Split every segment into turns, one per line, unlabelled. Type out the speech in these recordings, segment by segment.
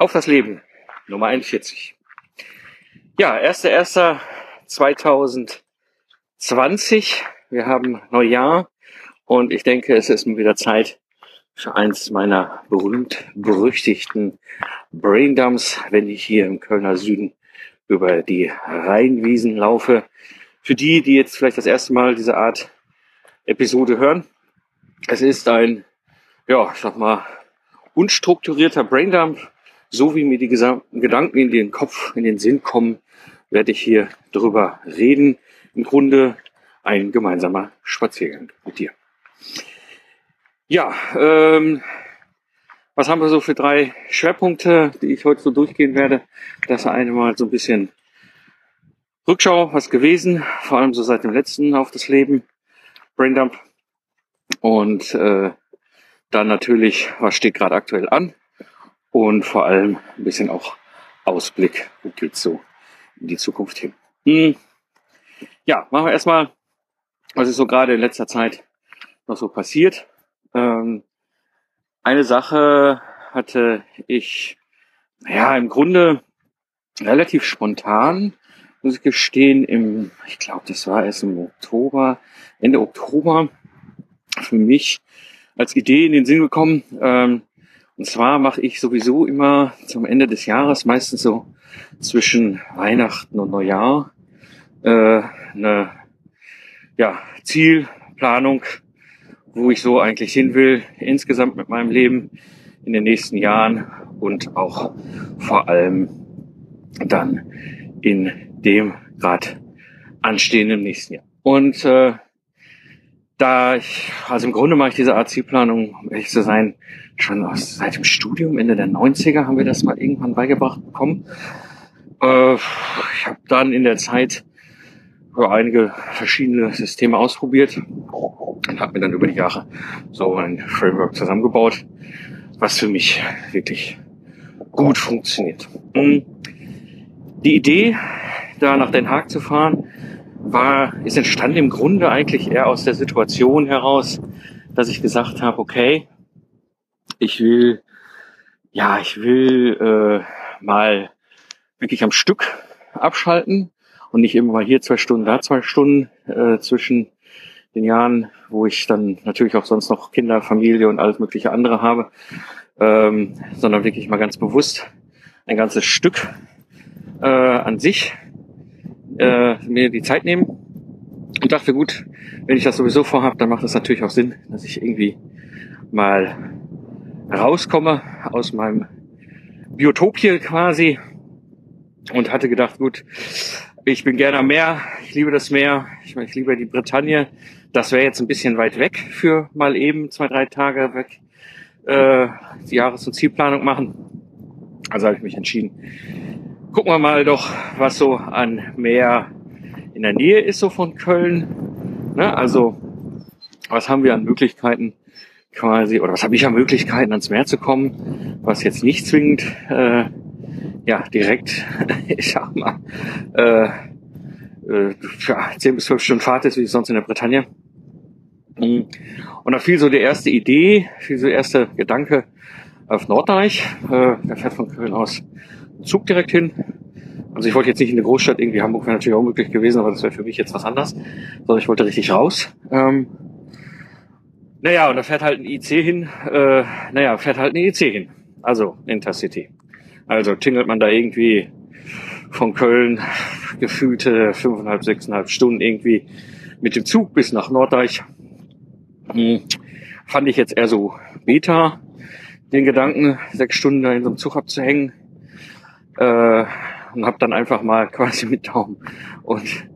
Auf das Leben, Nummer 41. Ja, 1.1.2020. Wir haben Neujahr und ich denke, es ist wieder Zeit für eins meiner berühmt-berüchtigten Braindumps, wenn ich hier im Kölner Süden über die Rheinwiesen laufe. Für die, die jetzt vielleicht das erste Mal diese Art Episode hören, es ist ein, ja, ich sag mal, unstrukturierter Braindump so wie mir die gesamten Gedanken in den Kopf, in den Sinn kommen, werde ich hier drüber reden. Im Grunde ein gemeinsamer Spaziergang mit dir. Ja, ähm, was haben wir so für drei Schwerpunkte, die ich heute so durchgehen werde? Das eine mal so ein bisschen Rückschau, was gewesen, vor allem so seit dem letzten auf das Leben, Braindump. Und äh, dann natürlich, was steht gerade aktuell an? Und vor allem ein bisschen auch Ausblick, wo geht's so in die Zukunft hin. Hm. Ja, machen wir erstmal, was ist so gerade in letzter Zeit noch so passiert. Ähm, eine Sache hatte ich, ja, im Grunde relativ spontan, muss ich gestehen, im, ich glaube, das war erst im Oktober, Ende Oktober, für mich als Idee in den Sinn gekommen. Ähm, und zwar mache ich sowieso immer zum Ende des Jahres, meistens so zwischen Weihnachten und Neujahr, äh, eine ja, Zielplanung, wo ich so eigentlich hin will, insgesamt mit meinem Leben in den nächsten Jahren und auch vor allem dann in dem gerade anstehenden nächsten Jahr. Und äh, da ich, also im Grunde mache ich diese Art Zielplanung, um ehrlich zu sein, schon aus, seit dem Studium, Ende der 90er haben wir das mal irgendwann beigebracht bekommen. Äh, ich habe dann in der Zeit einige verschiedene Systeme ausprobiert und habe mir dann über die Jahre so ein Framework zusammengebaut, was für mich wirklich gut funktioniert. Hm. Die Idee, da nach Den Haag zu fahren, war, ist entstanden im Grunde eigentlich eher aus der Situation heraus, dass ich gesagt habe, okay, ich will, ja, ich will äh, mal wirklich am Stück abschalten und nicht immer mal hier zwei Stunden, da zwei Stunden äh, zwischen den Jahren, wo ich dann natürlich auch sonst noch Kinder, Familie und alles mögliche andere habe, ähm, sondern wirklich mal ganz bewusst ein ganzes Stück äh, an sich äh, mir die Zeit nehmen und dachte, gut, wenn ich das sowieso vorhabe, dann macht es natürlich auch Sinn, dass ich irgendwie mal rauskomme aus meinem Biotop hier quasi und hatte gedacht, gut, ich bin gerne am Meer, ich liebe das Meer, ich, ich liebe die Bretagne. Das wäre jetzt ein bisschen weit weg für mal eben zwei, drei Tage weg äh, die Jahres- und Zielplanung machen. Also habe ich mich entschieden, gucken wir mal doch, was so an Meer in der Nähe ist, so von Köln. Ne? Also, was haben wir an Möglichkeiten quasi, oder was habe ich an Möglichkeiten, ans Meer zu kommen, was jetzt nicht zwingend, äh, ja, direkt, ich sag mal, äh, äh, ja, 10 bis 12 Stunden Fahrt ist, wie sonst in der Bretagne. Und da fiel so die erste Idee, fiel so der erste Gedanke auf Norddeich. Äh, der fährt von Köln aus Zug direkt hin. Also ich wollte jetzt nicht in eine Großstadt, irgendwie Hamburg wäre natürlich auch möglich gewesen, aber das wäre für mich jetzt was anderes. Sondern ich wollte richtig raus. Ähm, naja, und da fährt halt ein IC hin, äh, naja, fährt halt ein IC hin. Also Intercity. Also tingelt man da irgendwie von Köln gefühlte fünfeinhalb, sechseinhalb Stunden irgendwie mit dem Zug bis nach Norddeich. Hm, fand ich jetzt eher so Beta, den Gedanken, sechs Stunden da in so einem Zug abzuhängen. Äh, und habe dann einfach mal quasi mit Daumen und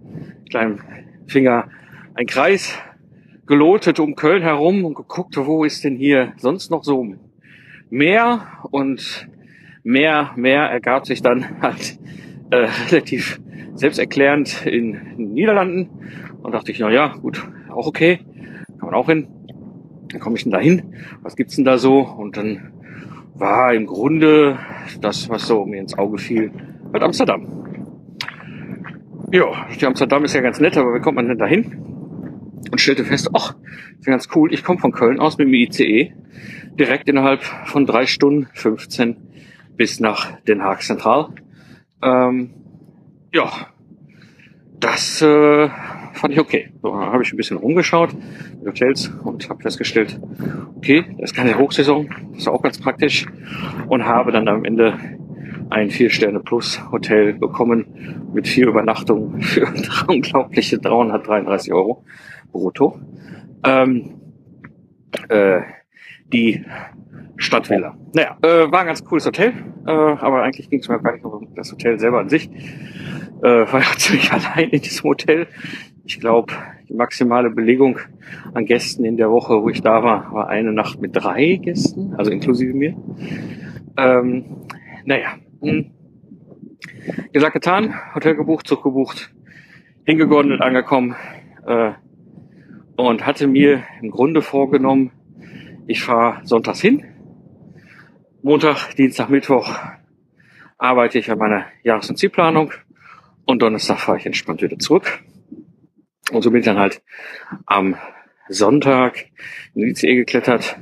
kleinem Finger einen Kreis gelotet um Köln herum und geguckt, wo ist denn hier sonst noch so mehr und mehr, mehr ergab sich dann halt äh, relativ selbsterklärend in den Niederlanden und dachte ich, na ja, gut, auch okay, kann man auch hin. Dann komme ich denn da hin? Was gibt's denn da so? Und dann war im Grunde das, was so mir ins Auge fiel, halt Amsterdam. Ja, Amsterdam ist ja ganz nett, aber wie kommt man denn da hin? Und stellte fest, ach, ist ganz cool, ich komme von Köln aus mit dem ICE direkt innerhalb von drei Stunden 15 bis nach Den Haag Zentral. Ähm, ja, das äh, fand ich okay. So, habe ich ein bisschen rumgeschaut mit Hotels und habe festgestellt, okay, das ist keine Hochsaison, das ist auch ganz praktisch und habe dann am Ende ein Vier-Sterne-Plus-Hotel bekommen mit vier Übernachtungen für unglaubliche 333 Euro brutto. Ähm, äh, die Stadtvilla. Naja, äh, war ein ganz cooles Hotel, äh, aber eigentlich ging es mir gar nicht um das Hotel selber an sich. Äh, war ja ziemlich allein in diesem Hotel. Ich glaube, die maximale Belegung an Gästen in der Woche, wo ich da war, war eine Nacht mit drei Gästen, also inklusive mir. Ähm, naja, mh. Hm. gesagt, getan, Hotel gebucht, Zug gebucht, hingegondelt, angekommen äh, und hatte mir im Grunde vorgenommen, ich fahre sonntags hin, Montag, Dienstag, Mittwoch arbeite ich an meiner Jahres- und Zielplanung und Donnerstag fahre ich entspannt wieder zurück. Und so bin ich dann halt am Sonntag in die ICE geklettert,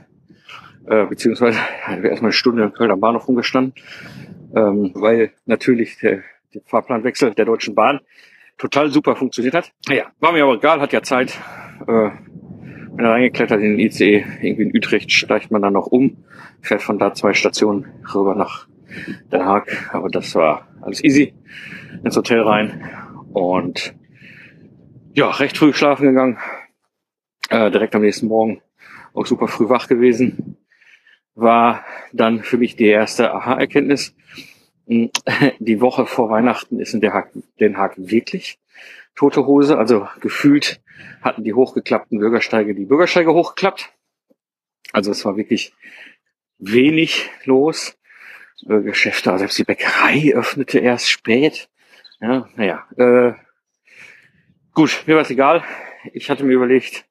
äh, beziehungsweise erstmal eine Stunde in Köln am Bahnhof rumgestanden, ähm, weil natürlich der, der Fahrplanwechsel der Deutschen Bahn total super funktioniert hat. Naja, war mir aber egal, hat ja Zeit. Äh, bin da reingeklettert in den ICE, irgendwie in Utrecht steigt man dann noch um, fährt von da zwei Stationen rüber nach Den Haag, aber das war alles easy, ins Hotel rein und ja, recht früh schlafen gegangen, äh, direkt am nächsten Morgen auch super früh wach gewesen, war dann für mich die erste Aha-Erkenntnis. Die Woche vor Weihnachten ist in Den Haag, wirklich tote Hose, also gefühlt hatten die hochgeklappten Bürgersteige die Bürgersteige hochgeklappt. Also es war wirklich wenig los. Äh, Geschäfte, selbst die Bäckerei öffnete erst spät. Ja, naja, äh, gut, mir war es egal. Ich hatte mir überlegt,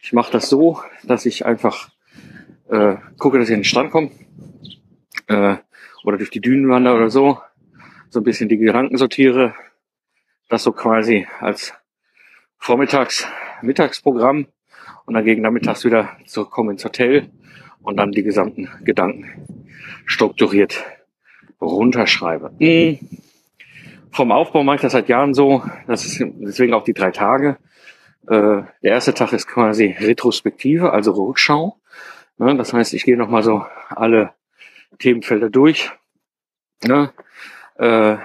ich mache das so, dass ich einfach äh, gucke, dass ich an den Strand komme äh, oder durch die Dünen wandere oder so, so ein bisschen die Gedanken sortiere, das so quasi als Vormittags, Mittagsprogramm und dann gegen Nachmittags wieder zurückkommen ins Hotel und dann die gesamten Gedanken strukturiert runterschreibe. Mhm. Vom Aufbau mache ich das seit Jahren so, das ist deswegen auch die drei Tage. Äh, der erste Tag ist quasi Retrospektive, also Rückschau. Ja, das heißt, ich gehe nochmal so alle Themenfelder durch. Ja, äh,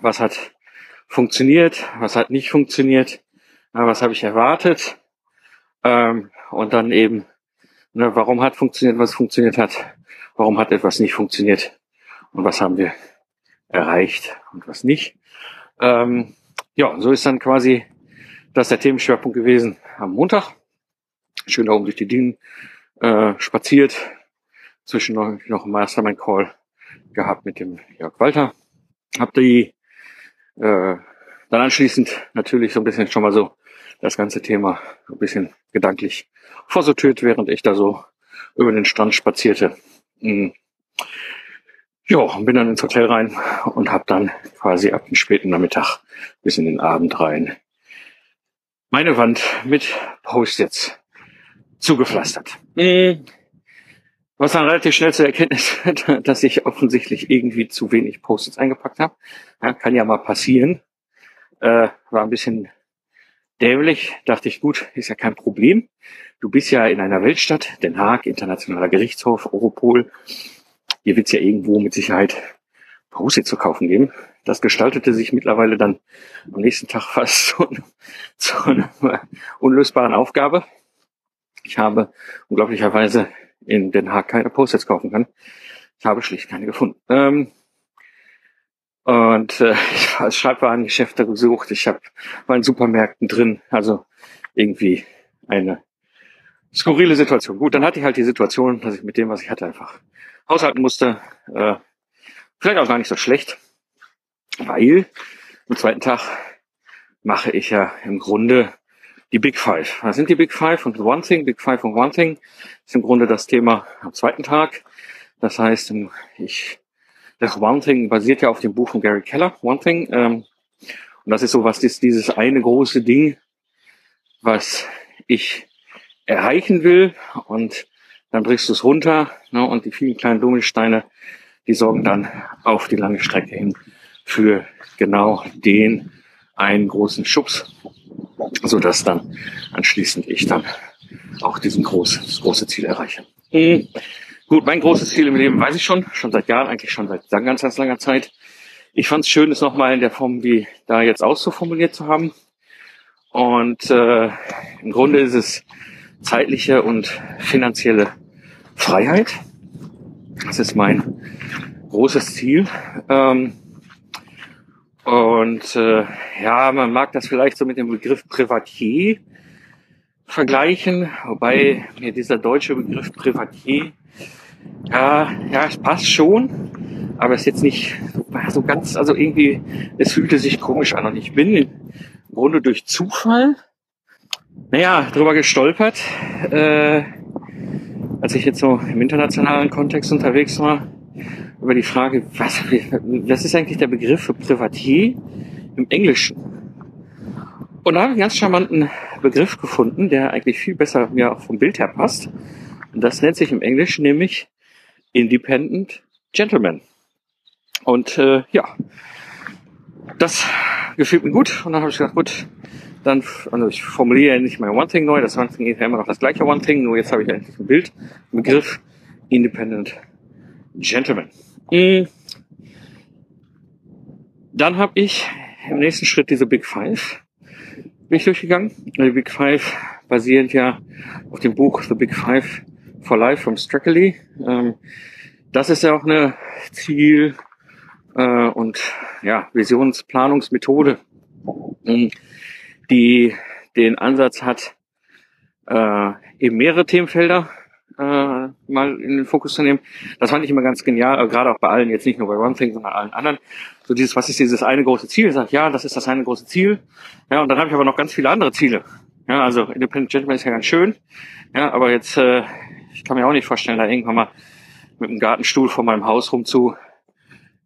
was hat funktioniert, was hat nicht funktioniert, na, was habe ich erwartet ähm, und dann eben, ne, warum hat funktioniert, was funktioniert hat, warum hat etwas nicht funktioniert und was haben wir erreicht und was nicht. Ähm, ja, so ist dann quasi das der Themenschwerpunkt gewesen am Montag. Schön da oben durch die Dünen äh, spaziert, zwischen noch, noch einen Mastermind-Call gehabt mit dem Jörg Walter. Hab die äh, dann anschließend natürlich so ein bisschen schon mal so das ganze Thema ein bisschen gedanklich vorsortiert, während ich da so über den Strand spazierte. Mhm. Ja, und bin dann ins Hotel rein und habe dann quasi ab dem späten Nachmittag bis in den Abend rein meine Wand mit Post-its zugepflastert. Mhm. Was dann relativ schnell zur Erkenntnis, dass ich offensichtlich irgendwie zu wenig Post-its eingepackt habe. Ja, kann ja mal passieren. Äh, war ein bisschen dämlich. Dachte ich, gut, ist ja kein Problem. Du bist ja in einer Weltstadt, Den Haag, Internationaler Gerichtshof, Europol. Hier wird es ja irgendwo mit Sicherheit Post-its zu kaufen geben. Das gestaltete sich mittlerweile dann am nächsten Tag fast zu, zu einer unlösbaren Aufgabe. Ich habe unglaublicherweise in Den Haag keine Post-its kaufen kann. Ich habe schlicht keine gefunden. Ähm, und äh, ich habe als Schreibwarengeschäfte gesucht. Ich habe mal in Supermärkten drin. Also irgendwie eine skurrile Situation. Gut, dann hatte ich halt die Situation, dass ich mit dem, was ich hatte, einfach haushalten musste. Äh, vielleicht auch gar nicht so schlecht, weil am zweiten Tag mache ich ja im Grunde die Big Five. Was sind die Big Five und One Thing? Big Five und One Thing ist im Grunde das Thema am zweiten Tag. Das heißt, ich, das One Thing basiert ja auf dem Buch von Gary Keller, One Thing. Ähm, und das ist so was, ist dieses eine große Ding, was ich erreichen will. Und dann brichst du es runter ne, und die vielen kleinen Dominosteine die sorgen dann auf die lange Strecke hin für genau den einen großen Schubs, so dass dann anschließend ich dann auch diesen groß, das große Ziel erreiche. Mhm. Gut, mein großes Ziel im Leben weiß ich schon, schon seit Jahren, eigentlich schon seit ganz, ganz langer Zeit. Ich fand es schön, es nochmal in der Form wie da jetzt auszuformuliert zu haben. Und äh, im Grunde ist es zeitliche und finanzielle Freiheit. Das ist mein großes Ziel. Ähm, und äh, ja, man mag das vielleicht so mit dem Begriff Privatier vergleichen, wobei mir dieser deutsche Begriff Privatier, ja, ja, es passt schon, aber es ist jetzt nicht so ganz, also irgendwie, es fühlte sich komisch an und ich bin im Grunde durch Zufall, naja, drüber gestolpert, äh, als ich jetzt so im internationalen Kontext unterwegs war, über die Frage, was, was ist eigentlich der Begriff für Privatier im Englischen? Und da habe ich einen ganz charmanten Begriff gefunden, der eigentlich viel besser mir auch vom Bild her passt. Und das nennt sich im Englischen nämlich Independent Gentleman. Und äh, ja, das gefühlt mir gut. Und dann habe ich gedacht, gut, dann, also ich formuliere nicht mein One Thing neu, das One Thing ist ja immer noch das gleiche One Thing, nur jetzt habe ich eigentlich ein Bild, einen Begriff, Independent Gentleman. Mhm. Dann habe ich im nächsten Schritt diese Big Five bin ich durchgegangen. Die Big Five basierend ja auf dem Buch The Big Five for Life from Strackley. Ähm, das ist ja auch eine Ziel- äh, und ja, Visionsplanungsmethode, ähm, die den Ansatz hat, äh, eben mehrere Themenfelder äh, mal in den Fokus zu nehmen. Das fand ich immer ganz genial, gerade auch bei allen, jetzt nicht nur bei One Thing, sondern allen anderen. So dieses, was ist dieses eine große Ziel? Ich ja, das ist das eine große Ziel. Ja, und dann habe ich aber noch ganz viele andere Ziele. Ja, also Independent Gentleman ist ja ganz schön. Ja, aber jetzt, äh, ich kann mir auch nicht vorstellen, da irgendwann mal mit einem Gartenstuhl vor meinem Haus rumzu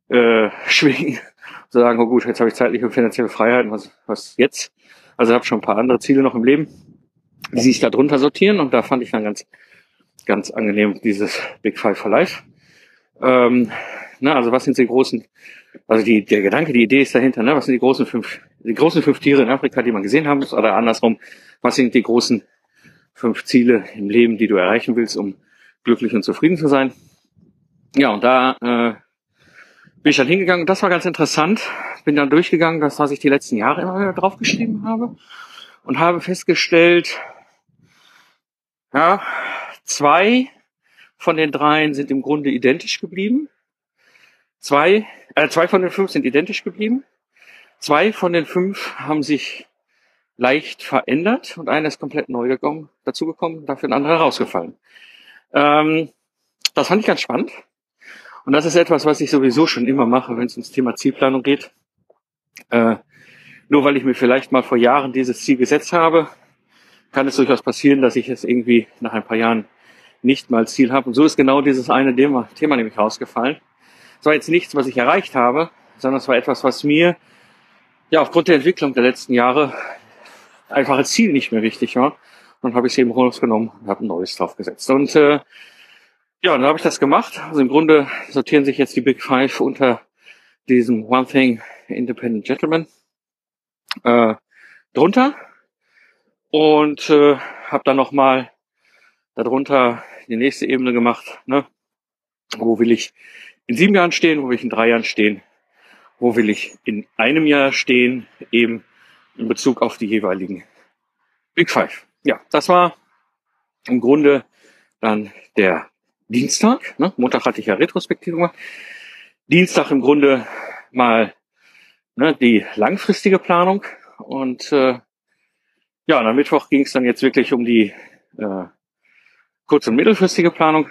äh, schwingen. Zu sagen, oh gut, jetzt habe ich zeitliche und finanzielle Freiheiten, was, was jetzt? Also habe schon ein paar andere Ziele noch im Leben, die sich da drunter sortieren und da fand ich dann ganz ganz angenehm, dieses Big Five for Life. Ähm, na, also was sind die großen, also die, der Gedanke, die Idee ist dahinter, ne? was sind die großen fünf, die großen fünf Tiere in Afrika, die man gesehen haben muss, oder andersrum, was sind die großen fünf Ziele im Leben, die du erreichen willst, um glücklich und zufrieden zu sein. Ja, und da äh, bin ich dann hingegangen. Das war ganz interessant. Bin dann durchgegangen, das, was ich die letzten Jahre immer wieder draufgeschrieben habe und habe festgestellt, ja, Zwei von den dreien sind im Grunde identisch geblieben. Zwei, äh, zwei von den fünf sind identisch geblieben. Zwei von den fünf haben sich leicht verändert und einer ist komplett neu gekommen, dazugekommen, dafür ein anderer rausgefallen. Ähm, das fand ich ganz spannend. Und das ist etwas, was ich sowieso schon immer mache, wenn es ums Thema Zielplanung geht. Äh, nur weil ich mir vielleicht mal vor Jahren dieses Ziel gesetzt habe, kann es durchaus passieren, dass ich es irgendwie nach ein paar Jahren nicht mal Ziel habe. Und so ist genau dieses eine Thema, Thema nämlich rausgefallen. Es war jetzt nichts, was ich erreicht habe, sondern es war etwas, was mir ja aufgrund der Entwicklung der letzten Jahre einfach als Ziel nicht mehr wichtig war. Und habe ich es eben rausgenommen und habe ein neues draufgesetzt. Und äh, ja, dann habe ich das gemacht. Also im Grunde sortieren sich jetzt die Big Five unter diesem One Thing Independent Gentleman äh, drunter und äh, habe dann nochmal darunter die nächste Ebene gemacht. Ne? Wo will ich in sieben Jahren stehen? Wo will ich in drei Jahren stehen? Wo will ich in einem Jahr stehen? Eben in Bezug auf die jeweiligen Big Five. Ja, das war im Grunde dann der Dienstag. Ne? Montag hatte ich ja Retrospektive gemacht. Dienstag im Grunde mal ne, die langfristige Planung. Und äh, ja, und am Mittwoch ging es dann jetzt wirklich um die äh, kurz- und mittelfristige Planung.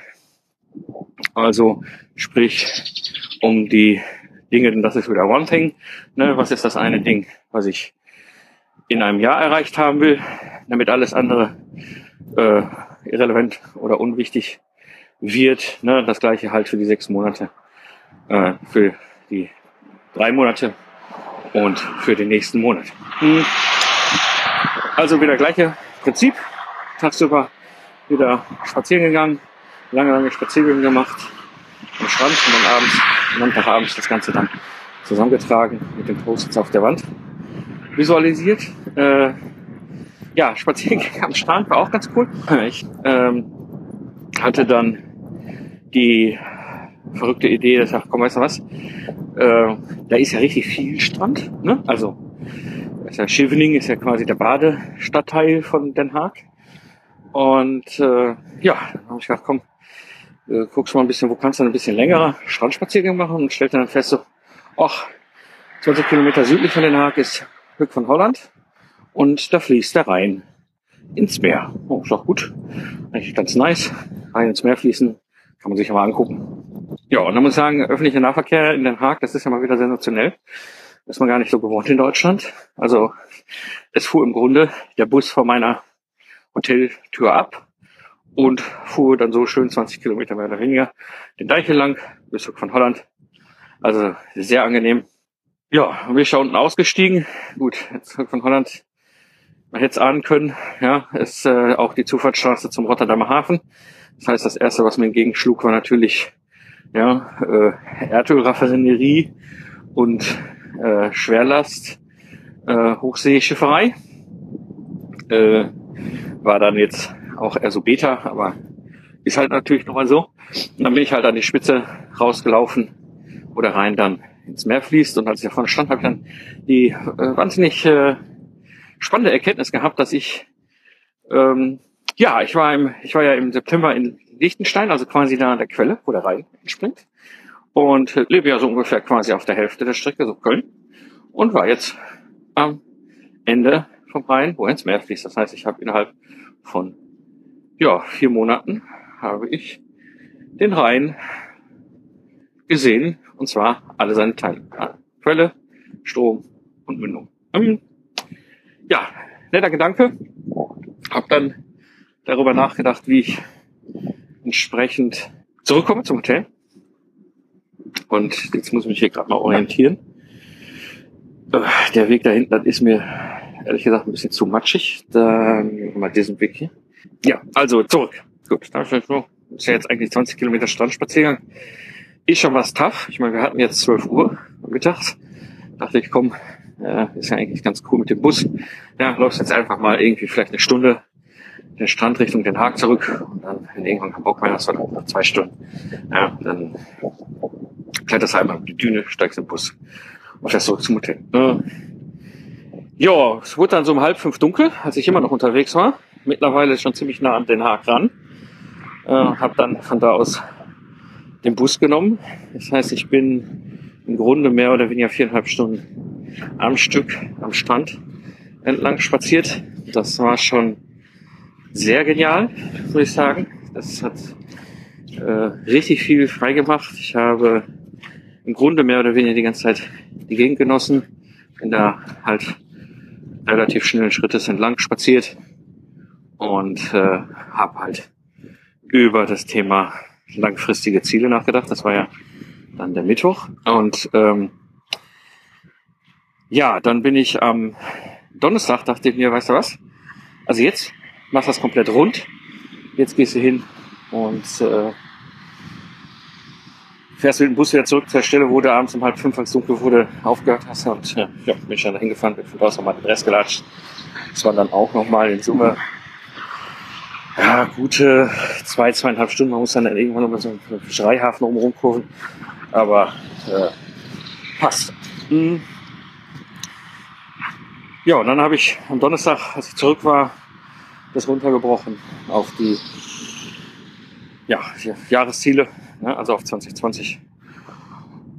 Also sprich um die Dinge, denn das ist wieder One Thing. Ne? Was ist das eine Ding, was ich in einem Jahr erreicht haben will, damit alles andere äh, irrelevant oder unwichtig wird. Ne? Das gleiche halt für die sechs Monate, äh, für die drei Monate und für den nächsten Monat. Hm. Also wieder gleiche Prinzip. Tagsüber wieder spazieren gegangen, lange, lange Spaziergänge gemacht. dem Strand und dann abends, Montagabends das Ganze dann zusammengetragen mit den Post-its auf der Wand visualisiert. Äh, ja, Spaziergang am Strand war auch ganz cool. Ich ähm, hatte dann die verrückte Idee, dass ich dachte, komm, weißt du was, äh, da ist ja richtig viel Strand. Ne? Also ist ja Scheveningen ist ja quasi der Badestadtteil von Den Haag. Und äh, ja, habe ich gedacht, komm, äh, guckst mal ein bisschen, wo kannst du ein bisschen längerer Strandspaziergang machen und stellte dann fest, so, ach, 20 Kilometer südlich von Den Haag ist Höck von Holland und da fließt der Rhein ins Meer. Oh, ist doch gut. Eigentlich ganz nice. Rhein ins Meer fließen, kann man sich ja mal angucken. Ja, und dann muss ich sagen, öffentlicher Nahverkehr in Den Haag, das ist ja mal wieder sensationell. Das ist man gar nicht so gewohnt in Deutschland. Also es fuhr im Grunde der Bus vor meiner Hoteltür ab und fuhr dann so schön 20 Kilometer mehr oder weniger den Deich lang bis von Holland. Also sehr angenehm. Ja, und wir sind unten ausgestiegen. Gut, jetzt von Holland, man hätte es ahnen können, ja, ist äh, auch die Zufahrtsstraße zum Rotterdamer Hafen. Das heißt, das erste, was mir entgegenschlug, war natürlich ja, äh, Erdölraffinerie und äh, Schwerlast, äh, Hochseeschifferei. Äh, war dann jetzt auch eher so Beta, aber ist halt natürlich nochmal so. Und dann bin ich halt an die Spitze rausgelaufen, wo der Rhein dann ins Meer fließt. Und als ich davon stand, habe ich dann die äh, wahnsinnig äh, spannende Erkenntnis gehabt, dass ich ähm, ja, ich war im, ich war ja im September in Liechtenstein, also quasi da an der Quelle, wo der Rhein entspringt und lebe ja so ungefähr quasi auf der Hälfte der Strecke, so Köln, und war jetzt am Ende vom Rhein, wo er ins Meer fließt. Das heißt, ich habe innerhalb von ja, vier Monaten habe ich den Rhein gesehen, und zwar alle seine Teile. Quelle, Strom und Mündung. Ähm, ja, netter Gedanke. Hab dann darüber nachgedacht, wie ich entsprechend zurückkomme zum Hotel. Und jetzt muss ich mich hier gerade mal orientieren. Äh, der Weg da hinten, das ist mir ehrlich gesagt ein bisschen zu matschig. Dann mal diesen Weg hier. Ja, also zurück. Gut, da ist ja jetzt eigentlich 20 Kilometer Strandspaziergang. Ist schon was tough. Ich meine, wir hatten jetzt 12 Uhr mittags. Dachte ich, komm, äh, ist ja eigentlich ganz cool mit dem Bus. Ja, läufst jetzt einfach mal irgendwie vielleicht eine Stunde den Strand Richtung Den Haag zurück und dann, wenn irgendwann kein Bock mehr hast, dann noch zwei Stunden. Ja, dann kletterst du einmal auf die Düne, steigst in den Bus und fährst zurück zum Hotel. Äh, ja, es wurde dann so um halb fünf dunkel, als ich immer noch unterwegs war. Mittlerweile schon ziemlich nah an Den Haag ran. Äh, habe dann von da aus den Bus genommen. Das heißt, ich bin im Grunde mehr oder weniger viereinhalb Stunden am Stück am Strand entlang spaziert. Das war schon sehr genial, würde ich sagen. Das hat äh, richtig viel freigemacht. Ich habe im Grunde mehr oder weniger die ganze Zeit die Gegend genossen. Bin da halt relativ schnellen Schrittes entlang spaziert und äh, habe halt über das Thema langfristige Ziele nachgedacht. Das war ja dann der Mittwoch. Und ähm, ja, dann bin ich am Donnerstag, dachte ich mir, weißt du was? Also jetzt machst das komplett rund. Jetzt gehst du hin und äh, fährst mit dem Bus wieder zurück zur Stelle, wo du abends um halb fünf, als dunkel wurde, aufgehört hast. Und ja, ja bin ich dann da hingefahren, bin von da aus nochmal den Rest gelatscht. Das waren dann auch nochmal in Summe ja, gute zwei, zweieinhalb Stunden. Man muss dann irgendwann nochmal so einen Fischereihafen oben rumkurven. Aber äh, passt. Mhm. Ja, und dann habe ich am Donnerstag, als ich zurück war, das runtergebrochen auf die ja, Jahresziele, ne, also auf 2020.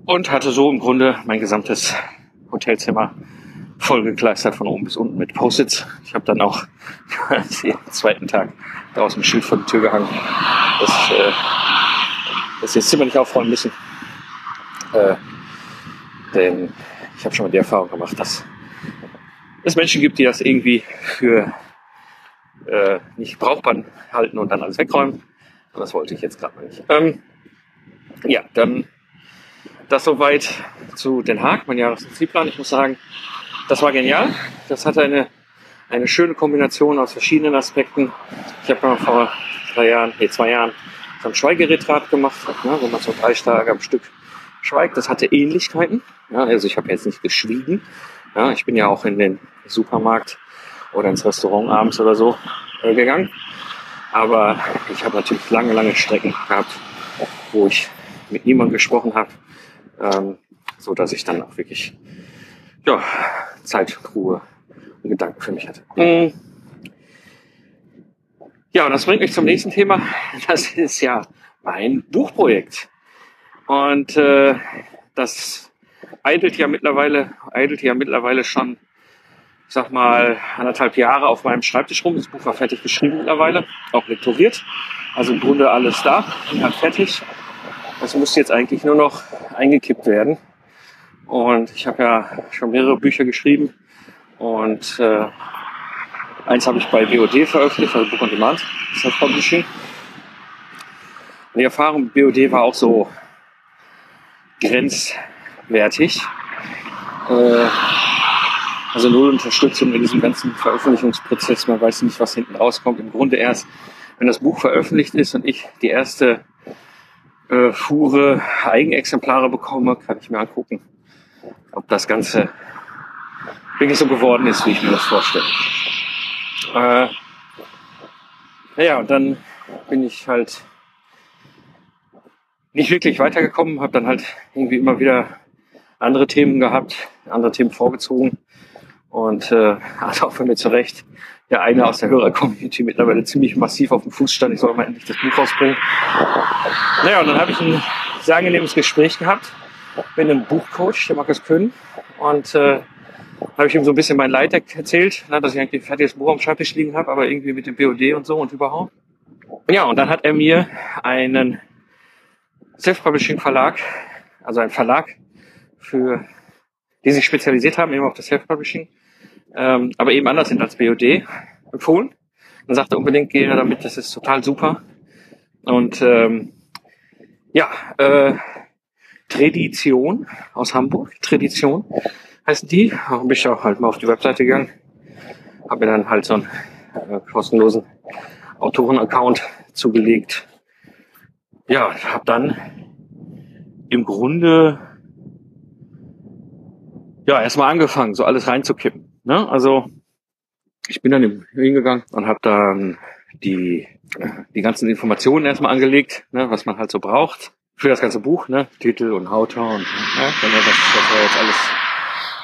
Und hatte so im Grunde mein gesamtes Hotelzimmer vollgekleistert von oben bis unten mit Post-its. Ich habe dann auch den zweiten Tag draußen ein Schild vor die Tür gehangen, dass, äh, dass sie das Zimmer nicht aufräumen müssen. Äh, denn ich habe schon mal die Erfahrung gemacht, dass es Menschen gibt, die das irgendwie für äh, nicht brauchbar halten und dann alles wegräumen. Und das wollte ich jetzt gerade mal nicht. Ähm, ja, dann das soweit zu Den Haag, mein Jahreszielplan. Ich muss sagen, das war genial. Das hatte eine, eine schöne Kombination aus verschiedenen Aspekten. Ich habe vor drei Jahren, nee, zwei Jahren so ein Schweigeretrat gemacht ne, wo man so drei Tage am Stück schweigt. Das hatte Ähnlichkeiten. Ja, also ich habe jetzt nicht geschwiegen. Ja, ich bin ja auch in den Supermarkt oder ins Restaurant abends oder so äh, gegangen. Aber ich habe natürlich lange, lange Strecken gehabt, wo ich mit niemandem gesprochen habe, ähm, so dass ich dann auch wirklich ja, Zeit, Ruhe und Gedanken für mich hatte. Mhm. Ja, und das bringt mich zum nächsten Thema. Das ist ja mein Buchprojekt. Und äh, das eidelt ja mittlerweile, eidelt ja mittlerweile schon, ich sag mal, anderthalb Jahre auf meinem Schreibtisch rum. Das Buch war fertig geschrieben mittlerweile, auch lektoriert. Also im Grunde alles da, Inhalt fertig. Das muss jetzt eigentlich nur noch eingekippt werden. Und ich habe ja schon mehrere Bücher geschrieben und äh, eins habe ich bei BOD veröffentlicht, also Book on Demand, Self-Publishing. Und die Erfahrung mit BOD war auch so grenzwertig. Äh, also null Unterstützung in diesem ganzen Veröffentlichungsprozess. Man weiß nicht, was hinten rauskommt. Im Grunde erst, wenn das Buch veröffentlicht ist und ich die erste äh, Fuhre Eigenexemplare bekomme, kann ich mir angucken, ob das Ganze wirklich so geworden ist, wie ich mir das vorstelle. Äh, naja, und dann bin ich halt nicht wirklich weitergekommen, habe dann halt irgendwie immer wieder andere Themen gehabt, andere Themen vorgezogen und äh, hat auch für mir zurecht der eine aus der Hörer-Community mittlerweile ziemlich massiv auf dem Fuß stand, ich soll mal endlich das Buch rausbringen. Naja, und dann habe ich ein sehr angenehmes Gespräch gehabt mit einem Buchcoach, der Markus Köhn. Und äh, habe ich ihm so ein bisschen mein Leid erzählt, ne, dass ich eigentlich ein fertiges Buch am Schreibtisch liegen habe, aber irgendwie mit dem BOD und so und überhaupt. Ja, und dann hat er mir einen Self-Publishing-Verlag, also ein Verlag für die sich spezialisiert haben, eben auf das Self-Publishing, ähm, aber eben anders sind als BOD, empfohlen. Dann sagte er unbedingt, gehe damit, das ist total super. Und ähm, ja, äh, Tradition aus Hamburg, Tradition heißen die. Da bin ich auch halt mal auf die Webseite gegangen, habe mir dann halt so einen äh, kostenlosen Autoren-Account zugelegt. Ja, habe dann im Grunde ja erstmal angefangen, so alles reinzukippen. Ne? Also ich bin dann hingegangen und habe dann die, die ganzen Informationen erstmal angelegt, ne, was man halt so braucht für das ganze Buch, ne? Titel und Autor und ja, das, das war jetzt alles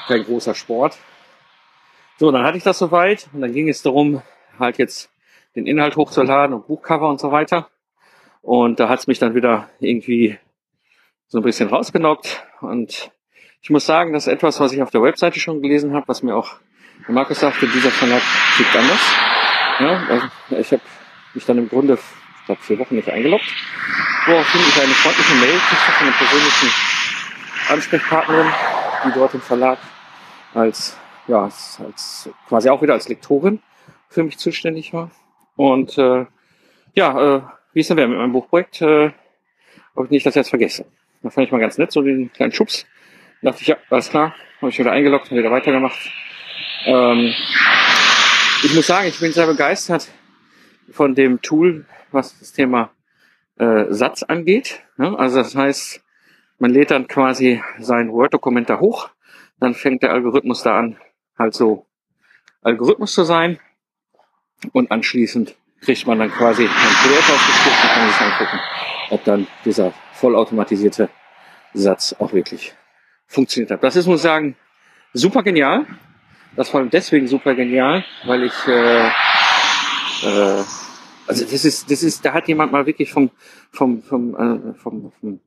kein großer Sport. So, dann hatte ich das soweit und dann ging es darum, halt jetzt den Inhalt hochzuladen und Buchcover und so weiter. Und da hat es mich dann wieder irgendwie so ein bisschen rausgenockt. Und ich muss sagen, das ist etwas, was ich auf der Webseite schon gelesen habe, was mir auch Markus sagte, dieser Verlag tickt anders. Ja, also ich habe mich dann im Grunde, ich glaube, vier Wochen nicht eingeloggt. Woraufhin ich eine freundliche Mail kriegte von einer persönlichen Ansprechpartnerin, die dort im Verlag als, ja, als, quasi auch wieder als Lektorin für mich zuständig war. Und äh, ja, äh, wie ist denn wer mit meinem Buchprojekt? Äh, ob ich nicht das jetzt vergesse. Da fand ich mal ganz nett, so den kleinen Schubs. Da dachte ich, ja, alles klar, habe ich wieder eingeloggt und wieder weitergemacht. Ähm, ich muss sagen, ich bin sehr begeistert von dem Tool, was das Thema äh, Satz angeht. Ja, also das heißt, man lädt dann quasi sein Word-Dokument da hoch, dann fängt der Algorithmus da an, halt so Algorithmus zu sein und anschließend kriegt man dann quasi ein PDF ausgespuckt und kann sich angucken, ob dann dieser vollautomatisierte Satz auch wirklich funktioniert hat. Das ist, muss ich sagen, super genial. Das vor allem deswegen super genial, weil ich äh, äh, also das ist, das ist, da hat jemand mal wirklich vom, vom, vom, äh, vom, vom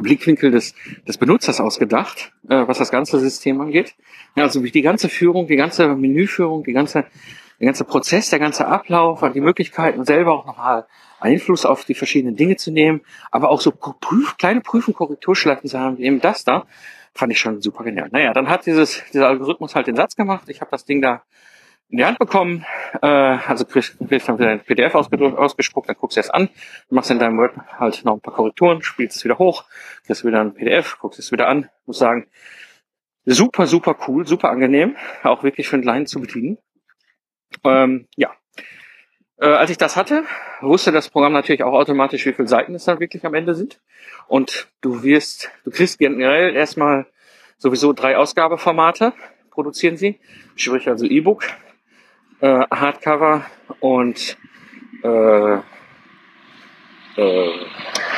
Blickwinkel des, des Benutzers ausgedacht, äh, was das ganze System angeht. Ja, also die ganze Führung, die ganze Menüführung, die ganze, der ganze Prozess, der ganze Ablauf, die Möglichkeiten selber auch nochmal Einfluss auf die verschiedenen Dinge zu nehmen, aber auch so Prüf, kleine Prüf- und Korrekturschleifen zu haben, wie eben das da, fand ich schon super genial. Naja, dann hat dieses, dieser Algorithmus halt den Satz gemacht. Ich habe das Ding da in die Hand bekommen, äh, also kriegst, kriegst dann wieder ein PDF ausgespuckt, dann guckst du es an, machst in deinem Word halt noch ein paar Korrekturen, spielst es wieder hoch, kriegst wieder ein PDF, guckst es wieder an, muss sagen, super, super cool, super angenehm, auch wirklich für einen Kleinen zu bedienen. Ähm, ja. Äh, als ich das hatte, wusste das Programm natürlich auch automatisch, wie viele Seiten es dann wirklich am Ende sind. Und du wirst, du kriegst generell erstmal sowieso drei Ausgabeformate, produzieren sie. Sprich also E-Book, äh, Hardcover und äh, äh,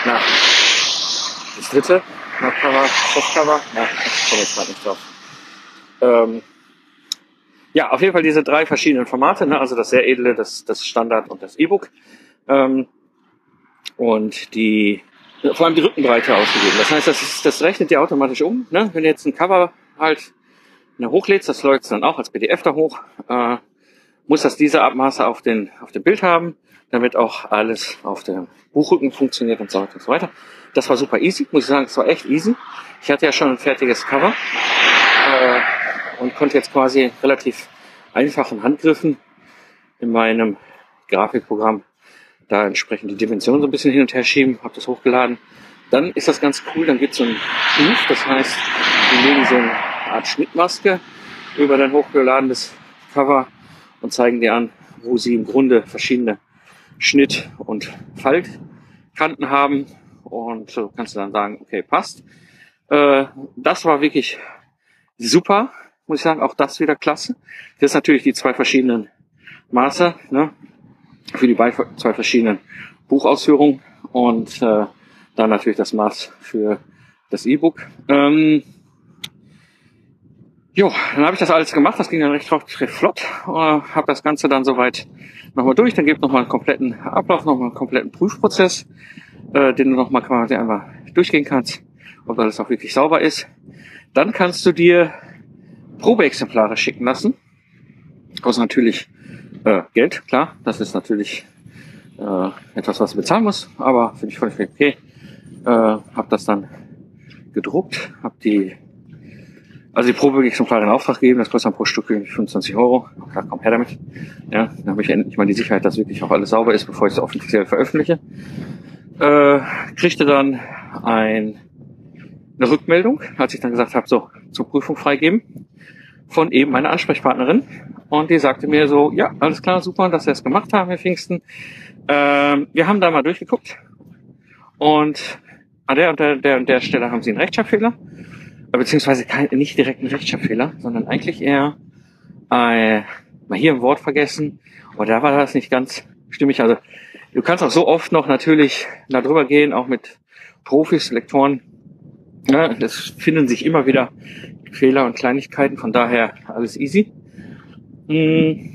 na, das dritte, Hardcover, Softcover, na, ich komme jetzt gerade nicht drauf. Ähm, ja, auf jeden Fall diese drei verschiedenen Formate, ne? also das sehr edle, das, das Standard und das E-Book. Ähm, und die, vor allem die Rückenbreite ausgegeben. Das heißt, das, ist, das rechnet dir automatisch um. Ne? Wenn du jetzt ein Cover halt ne, hochlädst, das läuft dann auch als PDF da hoch, äh, muss das diese Abmaße auf, den, auf dem Bild haben, damit auch alles auf dem Buchrücken funktioniert und so weiter und so weiter. Das war super easy, muss ich sagen, es war echt easy. Ich hatte ja schon ein fertiges Cover äh, und konnte jetzt quasi relativ einfachen Handgriffen in meinem Grafikprogramm da entsprechend die Dimensionen so ein bisschen hin und her schieben, habe das hochgeladen. Dann ist das ganz cool, dann gibt es so ein Proof, das heißt, wir legen so eine Art Schnittmaske über dein hochgeladenes Cover und zeigen dir an, wo sie im Grunde verschiedene Schnitt- und Faltkanten haben. Und so kannst du dann sagen, okay, passt. Äh, das war wirklich super, muss ich sagen. Auch das wieder klasse. Das ist natürlich die zwei verschiedenen Maße ne, für die zwei verschiedenen Buchausführungen und äh, dann natürlich das Maß für das E-Book. Ähm, Jo, dann habe ich das alles gemacht, das ging dann recht, recht flott. Äh, habe das Ganze dann soweit nochmal durch, dann gibt nochmal einen kompletten Ablauf, nochmal einen kompletten Prüfprozess, äh, den du nochmal quasi einmal durchgehen kannst, ob alles auch wirklich sauber ist. Dann kannst du dir Probeexemplare schicken lassen. Kostet natürlich äh, Geld, klar, das ist natürlich äh, etwas, was du bezahlen musst, aber finde ich völlig okay. Äh, habe das dann gedruckt, habe die also die Probeexemplare in Auftrag geben, das kostet dann pro Stück 25 Euro. Da komm her damit. Ja, dann habe ich endlich mal die Sicherheit, dass wirklich auch alles sauber ist, bevor ich es offiziell veröffentliche. Äh, kriegte dann ein, eine Rückmeldung, als ich dann gesagt habe, so, zur Prüfung freigeben, von eben meiner Ansprechpartnerin. Und die sagte mir so, ja, alles klar, super, dass Sie das gemacht haben, Herr Pfingsten. Ähm, wir haben da mal durchgeguckt. Und an der und der, der, der Stelle haben Sie einen Rechtschreibfehler beziehungsweise kein, nicht direkt ein Rechtschreibfehler, sondern eigentlich eher äh, mal hier ein Wort vergessen. Und da war das nicht ganz stimmig. Also du kannst auch so oft noch natürlich da drüber gehen, auch mit Profis, Lektoren. Ja, das finden sich immer wieder Fehler und Kleinigkeiten, von daher alles easy. Hm.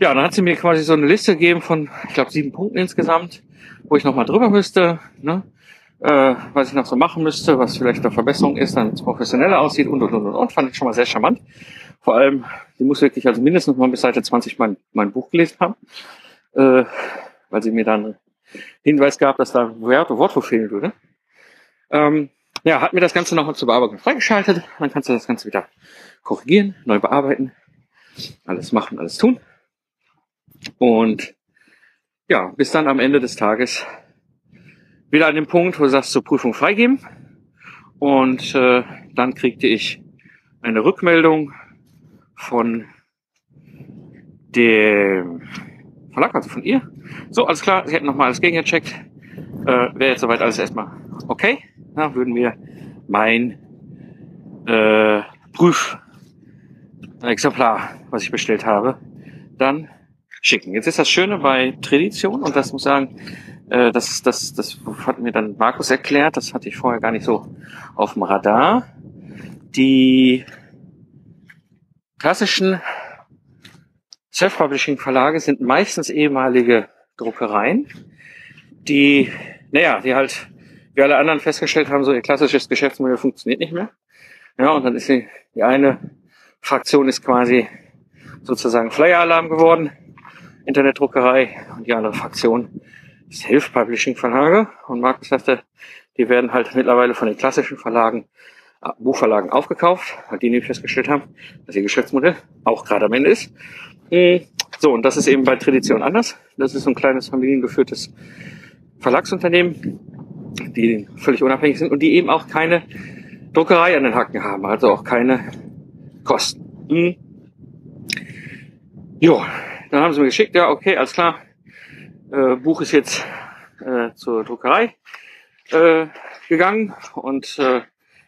Ja, dann hat sie mir quasi so eine Liste gegeben von, ich glaube, sieben Punkten insgesamt, wo ich nochmal drüber müsste. Ne? äh, was ich noch so machen müsste, was vielleicht eine Verbesserung ist, damit es professioneller aussieht und und und und. Fand ich schon mal sehr charmant. Vor allem, sie muss wirklich also mindestens mal bis Seite 20 mein, mein Buch gelesen haben, äh, weil sie mir dann Hinweis gab, dass da und Wort fehlen würde. Ähm, ja, hat mir das Ganze nochmal zur Bearbeitung freigeschaltet. Dann kannst du das Ganze wieder korrigieren, neu bearbeiten, alles machen, alles tun. Und ja, bis dann am Ende des Tages wieder an dem Punkt, wo du sagst, zur Prüfung freigeben. Und äh, dann kriegte ich eine Rückmeldung von dem Verlag, also von ihr. So, alles klar, sie hätten nochmal alles gegengecheckt. Äh, Wäre jetzt soweit alles erstmal okay. Dann würden wir mein äh, Prüfexemplar, was ich bestellt habe, dann schicken. Jetzt ist das Schöne bei Tradition, und das muss sagen, äh, das, das, das hat mir dann Markus erklärt, das hatte ich vorher gar nicht so auf dem Radar. Die klassischen Self-Publishing-Verlage sind meistens ehemalige Druckereien, die, naja, die halt, wie alle anderen festgestellt haben, so ihr klassisches Geschäftsmodell funktioniert nicht mehr. Ja, und dann ist die, die eine Fraktion ist quasi sozusagen Flyer-Alarm geworden, Internetdruckerei, und die andere Fraktion Self-Publishing-Verlage und Markus die werden halt mittlerweile von den klassischen Verlagen, äh, Buchverlagen aufgekauft, weil die nämlich festgestellt haben, dass ihr Geschäftsmodell auch gerade am Ende ist. Hm, so, und das ist eben bei Tradition anders. Das ist so ein kleines familiengeführtes Verlagsunternehmen, die völlig unabhängig sind und die eben auch keine Druckerei an den Hacken haben, also auch keine Kosten. Hm. Jo, dann haben sie mir geschickt, ja, okay, alles klar. Äh, Buch ist jetzt äh, zur Druckerei äh, gegangen und äh,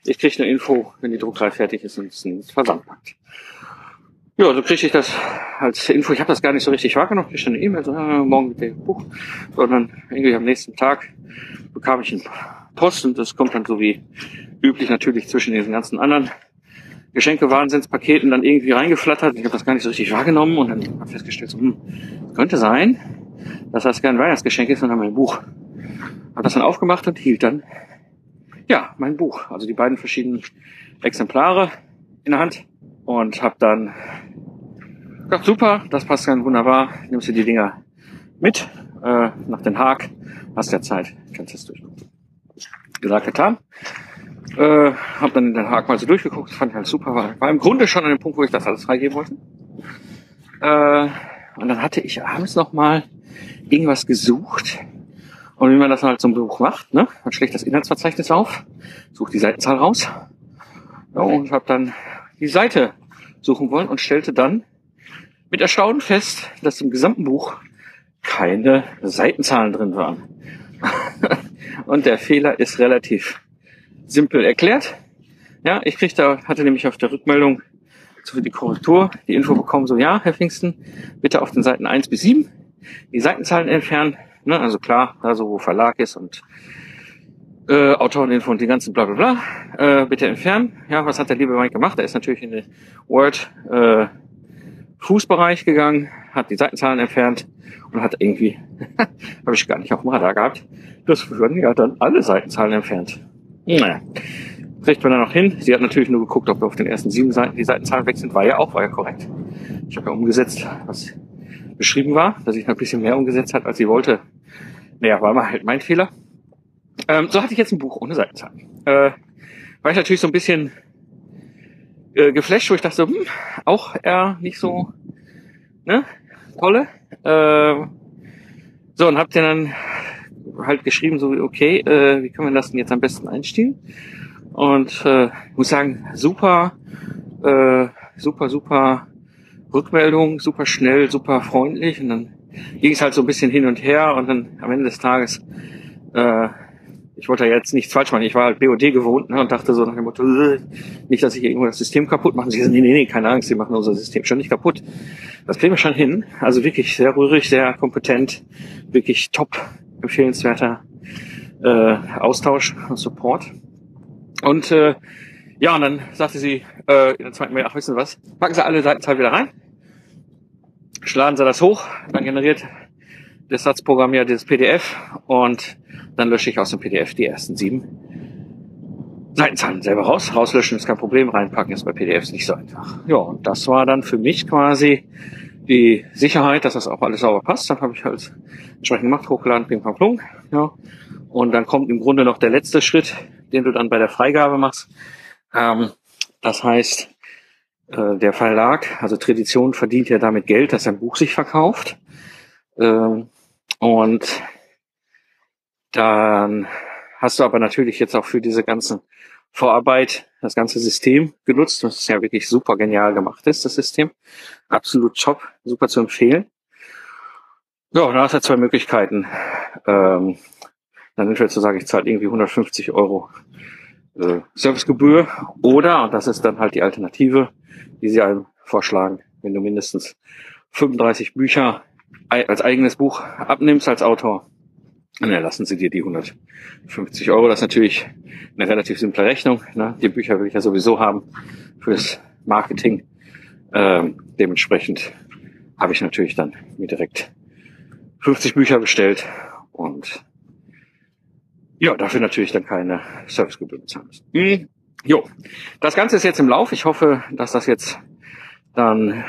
ich kriege eine Info, wenn die Druckerei fertig ist und es ins Versand packt. Ja, so kriege ich das als Info. Ich habe das gar nicht so richtig wahrgenommen. Ich eine E-Mail, so, äh, morgen mit dem Buch. Sondern irgendwie am nächsten Tag bekam ich ein Post und das kommt dann so wie üblich natürlich zwischen diesen ganzen anderen Geschenke-Wahnsinnspaketen dann irgendwie reingeflattert. Ich habe das gar nicht so richtig wahrgenommen und dann habe ich festgestellt, so, hm, könnte sein, dass das kein Weihnachtsgeschenk ist, sondern mein Buch. Habe das dann aufgemacht und hielt dann, ja, mein Buch. Also die beiden verschiedenen Exemplare in der Hand und habe dann gedacht, super, das passt ganz wunderbar. Nimmst du die Dinger mit äh, nach Den Haag, hast ja Zeit, kannst es durchgucken. Gesagt, getan. Äh, hab dann Den Haag mal so durchgeguckt, fand ich halt super, war, war im Grunde schon an dem Punkt, wo ich das alles freigeben wollte. Äh, und dann hatte ich abends noch mal irgendwas gesucht. Und wie man das halt ein Buch macht, ne? Man schlägt das Inhaltsverzeichnis auf, sucht die Seitenzahl raus ja, und habe dann die Seite suchen wollen und stellte dann mit Erstaunen fest, dass im gesamten Buch keine Seitenzahlen drin waren. und der Fehler ist relativ simpel erklärt. Ja, ich kriegte, hatte nämlich auf der Rückmeldung für die Korrektur die Info bekommen, so ja, Herr Pfingsten, bitte auf den Seiten 1 bis 7 die Seitenzahlen entfernen. Ne, also klar, da so wo Verlag ist und äh, Autoreninfo und die ganzen bla bla bla, äh, bitte entfernen. Ja, was hat der liebe Mike gemacht? Er ist natürlich in den Word äh, Fußbereich gegangen, hat die Seitenzahlen entfernt und hat irgendwie, habe ich gar nicht auf dem Radar gehabt, das würden ja dann alle Seitenzahlen entfernt. Naja, kriegt man dann noch hin. Sie hat natürlich nur geguckt, ob auf den ersten sieben Seiten die Seitenzahlen weg sind. War ja auch, war ja korrekt. Ich habe ja umgesetzt, was beschrieben war, dass ich ein bisschen mehr umgesetzt hat, als sie wollte. Naja, war mal halt mein Fehler. Ähm, so hatte ich jetzt ein Buch ohne Seitenzahlen. Äh, war ich natürlich so ein bisschen äh, geflasht, wo ich dachte, hm, auch eher nicht so, ne, tolle. Äh, so, und hab den dann halt geschrieben, so, okay, äh, wie können wir das denn jetzt am besten einstellen? Und äh, muss sagen, super, äh, super, super Rückmeldung, super schnell, super freundlich. Und dann ging es halt so ein bisschen hin und her und dann am Ende des Tages äh, ich wollte ja jetzt nichts falsch machen. Ich war halt BOD gewohnt ne, und dachte so nach dem Motto, äh, nicht, dass ich irgendwo das System kaputt mache. Sie sagen, nee, nee, nee, keine Angst, Sie machen unser System schon nicht kaputt. Das kriegen wir schon hin. Also wirklich sehr rührig, sehr kompetent, wirklich top empfehlenswerter äh, Austausch und Support. Und äh, ja, und dann sagte sie äh, in der zweiten Mail, ach, wissen Sie was, packen Sie alle Seitenzahl wieder rein, schlagen Sie das hoch, dann generiert das Satzprogramm ja dieses PDF und dann lösche ich aus dem PDF die ersten sieben Seitenzahlen selber raus. Rauslöschen ist kein Problem, reinpacken ist bei PDFs nicht so einfach. Ja, und das war dann für mich quasi die Sicherheit, dass das auch alles sauber passt. Dann habe ich halt entsprechend gemacht, hochgeladen, ping, pong, plung. Ja. Und dann kommt im Grunde noch der letzte Schritt, den du dann bei der Freigabe machst. Ähm, das heißt, äh, der Verlag, also Tradition, verdient ja damit Geld, dass sein Buch sich verkauft. Ähm, und dann hast du aber natürlich jetzt auch für diese ganzen Vorarbeit das ganze System genutzt, was ja wirklich super genial gemacht ist, das System. Absolut top, super zu empfehlen. Ja, da hast du zwei Möglichkeiten. Ähm, dann entweder zu sagen, ich zahle irgendwie 150 Euro äh, Servicegebühr oder, und das ist dann halt die Alternative, die sie einem vorschlagen, wenn du mindestens 35 Bücher als eigenes Buch abnimmst als Autor, dann erlassen sie dir die 150 Euro. Das ist natürlich eine relativ simple Rechnung. Ne? Die Bücher will ich ja sowieso haben fürs Marketing. Ähm, dementsprechend habe ich natürlich dann mir direkt 50 Bücher bestellt und ja, dafür natürlich dann keine Servicegebühr bezahlen müssen. Mhm. Jo, das Ganze ist jetzt im Lauf. Ich hoffe, dass das jetzt dann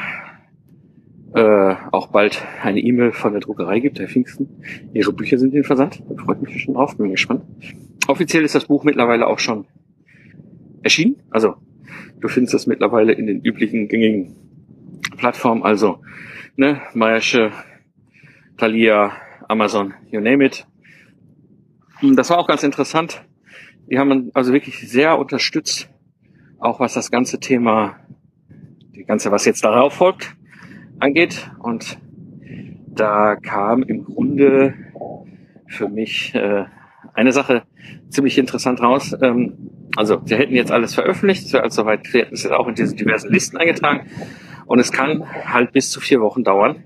äh, auch bald eine E-Mail von der Druckerei gibt, Herr Pfingsten. Ihre Bücher sind in Versand. Da freut mich schon drauf, bin gespannt. Offiziell ist das Buch mittlerweile auch schon erschienen. Also du findest es mittlerweile in den üblichen gängigen Plattformen, also ne, Mayersche, Thalia, Amazon, you name it. Das war auch ganz interessant. Die haben also wirklich sehr unterstützt, auch was das ganze Thema, die ganze, was jetzt darauf folgt, angeht. Und da kam im Grunde für mich äh, eine Sache ziemlich interessant raus. Ähm, also, sie hätten jetzt alles veröffentlicht, so also soweit, sie hätten es jetzt auch in diese diversen Listen eingetragen. Und es kann halt bis zu vier Wochen dauern,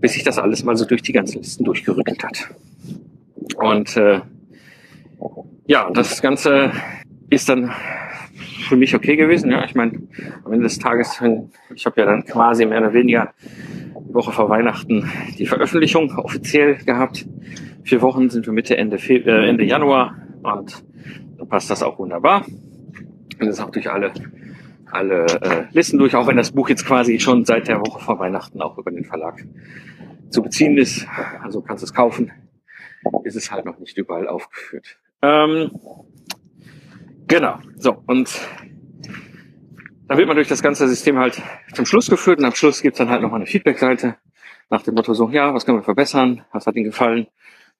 bis sich das alles mal so durch die ganzen Listen durchgerückelt hat. Und äh, ja, das Ganze ist dann für mich okay gewesen. Ja, ich meine, am Ende des Tages, ich habe ja dann quasi mehr oder weniger die Woche vor Weihnachten die Veröffentlichung offiziell gehabt. Vier Wochen sind wir Mitte, Ende, Fe äh, Ende Januar und dann passt das auch wunderbar. Und ist auch durch alle, alle äh, Listen durch, auch wenn das Buch jetzt quasi schon seit der Woche vor Weihnachten auch über den Verlag zu beziehen ist. Also kannst du es kaufen. Ist es halt noch nicht überall aufgeführt. Ähm, genau. So, und dann wird man durch das ganze System halt zum Schluss geführt und am Schluss gibt's dann halt nochmal eine Feedback-Seite nach dem Motto so, ja, was können wir verbessern, was hat Ihnen gefallen,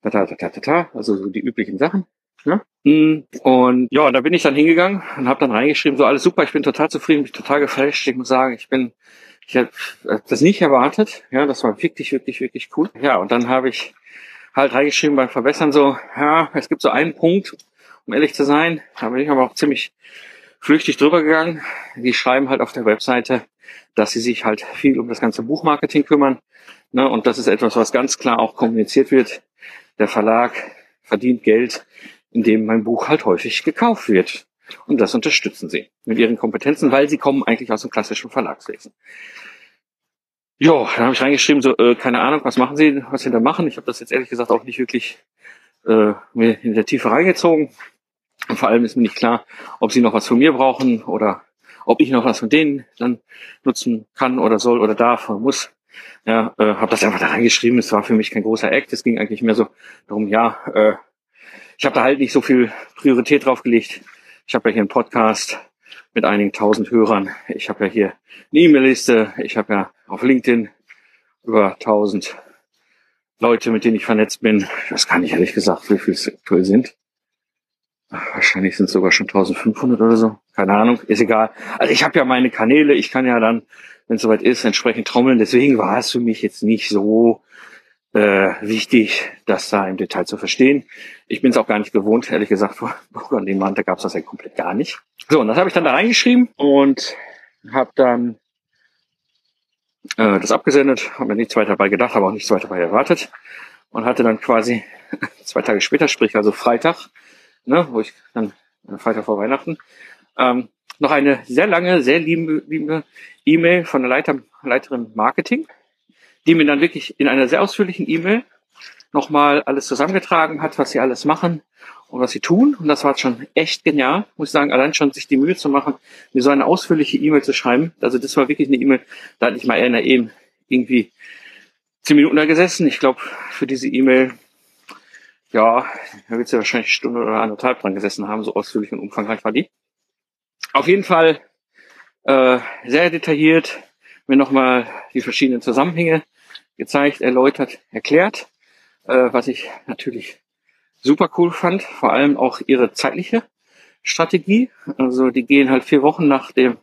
ta, ta, ta, ta, ta, also so die üblichen Sachen. Ja? Hm, und ja, da bin ich dann hingegangen und habe dann reingeschrieben, so alles super, ich bin total zufrieden, bin total geflasht. Ich muss sagen, ich bin, ich habe das nicht erwartet. Ja, das war wirklich, wirklich, wirklich cool. Ja, und dann habe ich halt reingeschrieben beim Verbessern so, ja, es gibt so einen Punkt, um ehrlich zu sein, da bin ich aber auch ziemlich flüchtig drüber gegangen. Die schreiben halt auf der Webseite, dass sie sich halt viel um das ganze Buchmarketing kümmern. Ne? Und das ist etwas, was ganz klar auch kommuniziert wird. Der Verlag verdient Geld, indem mein Buch halt häufig gekauft wird. Und das unterstützen sie mit ihren Kompetenzen, weil sie kommen eigentlich aus dem klassischen Verlagswesen. Jo, da habe ich reingeschrieben, so, äh, keine Ahnung, was machen Sie, was Sie da machen. Ich habe das jetzt ehrlich gesagt auch nicht wirklich äh, mir in der Tiefe reingezogen. Und vor allem ist mir nicht klar, ob sie noch was von mir brauchen oder ob ich noch was von denen dann nutzen kann oder soll oder darf oder muss. Ja, äh, habe das einfach da reingeschrieben. Es war für mich kein großer Act. Es ging eigentlich mehr so darum, ja, äh, ich habe da halt nicht so viel Priorität drauf gelegt. Ich habe ja hier einen Podcast mit einigen tausend Hörern. Ich habe ja hier eine E-Mail-Liste. Ich habe ja auf LinkedIn über tausend Leute, mit denen ich vernetzt bin. Das kann ich ehrlich gesagt, wie viel es aktuell sind. Wahrscheinlich sind es sogar schon 1500 oder so. Keine Ahnung, ist egal. Also ich habe ja meine Kanäle, ich kann ja dann, wenn es soweit ist, entsprechend trommeln. Deswegen war es für mich jetzt nicht so äh, wichtig, das da im Detail zu verstehen. Ich bin es auch gar nicht gewohnt, ehrlich gesagt, vor an dem Mann, da gab es das ja komplett gar nicht. So, und das habe ich dann da reingeschrieben und habe dann äh, das abgesendet, habe mir nichts weiter dabei gedacht, aber auch nichts weiter dabei erwartet und hatte dann quasi zwei Tage später, sprich also Freitag, ne, wo ich dann äh, Freitag vor Weihnachten, ähm, noch eine sehr lange, sehr liebe, liebe E-Mail von der Leiter, Leiterin Marketing, die mir dann wirklich in einer sehr ausführlichen E-Mail nochmal alles zusammengetragen hat, was sie alles machen und was sie tun. Und das war schon echt genial, muss ich sagen, allein schon sich die Mühe zu machen, mir so eine ausführliche E-Mail zu schreiben. Also das war wirklich eine E-Mail, da hatte ich mal eher eben irgendwie zehn Minuten da gesessen. Ich glaube, für diese E-Mail ja, da wird sie wahrscheinlich eine Stunde oder anderthalb dran gesessen haben, so ausführlich und umfangreich war die. Auf jeden Fall äh, sehr detailliert mir nochmal die verschiedenen Zusammenhänge gezeigt, erläutert, erklärt, äh, was ich natürlich super cool fand, vor allem auch ihre zeitliche Strategie. Also die gehen halt vier Wochen nach dem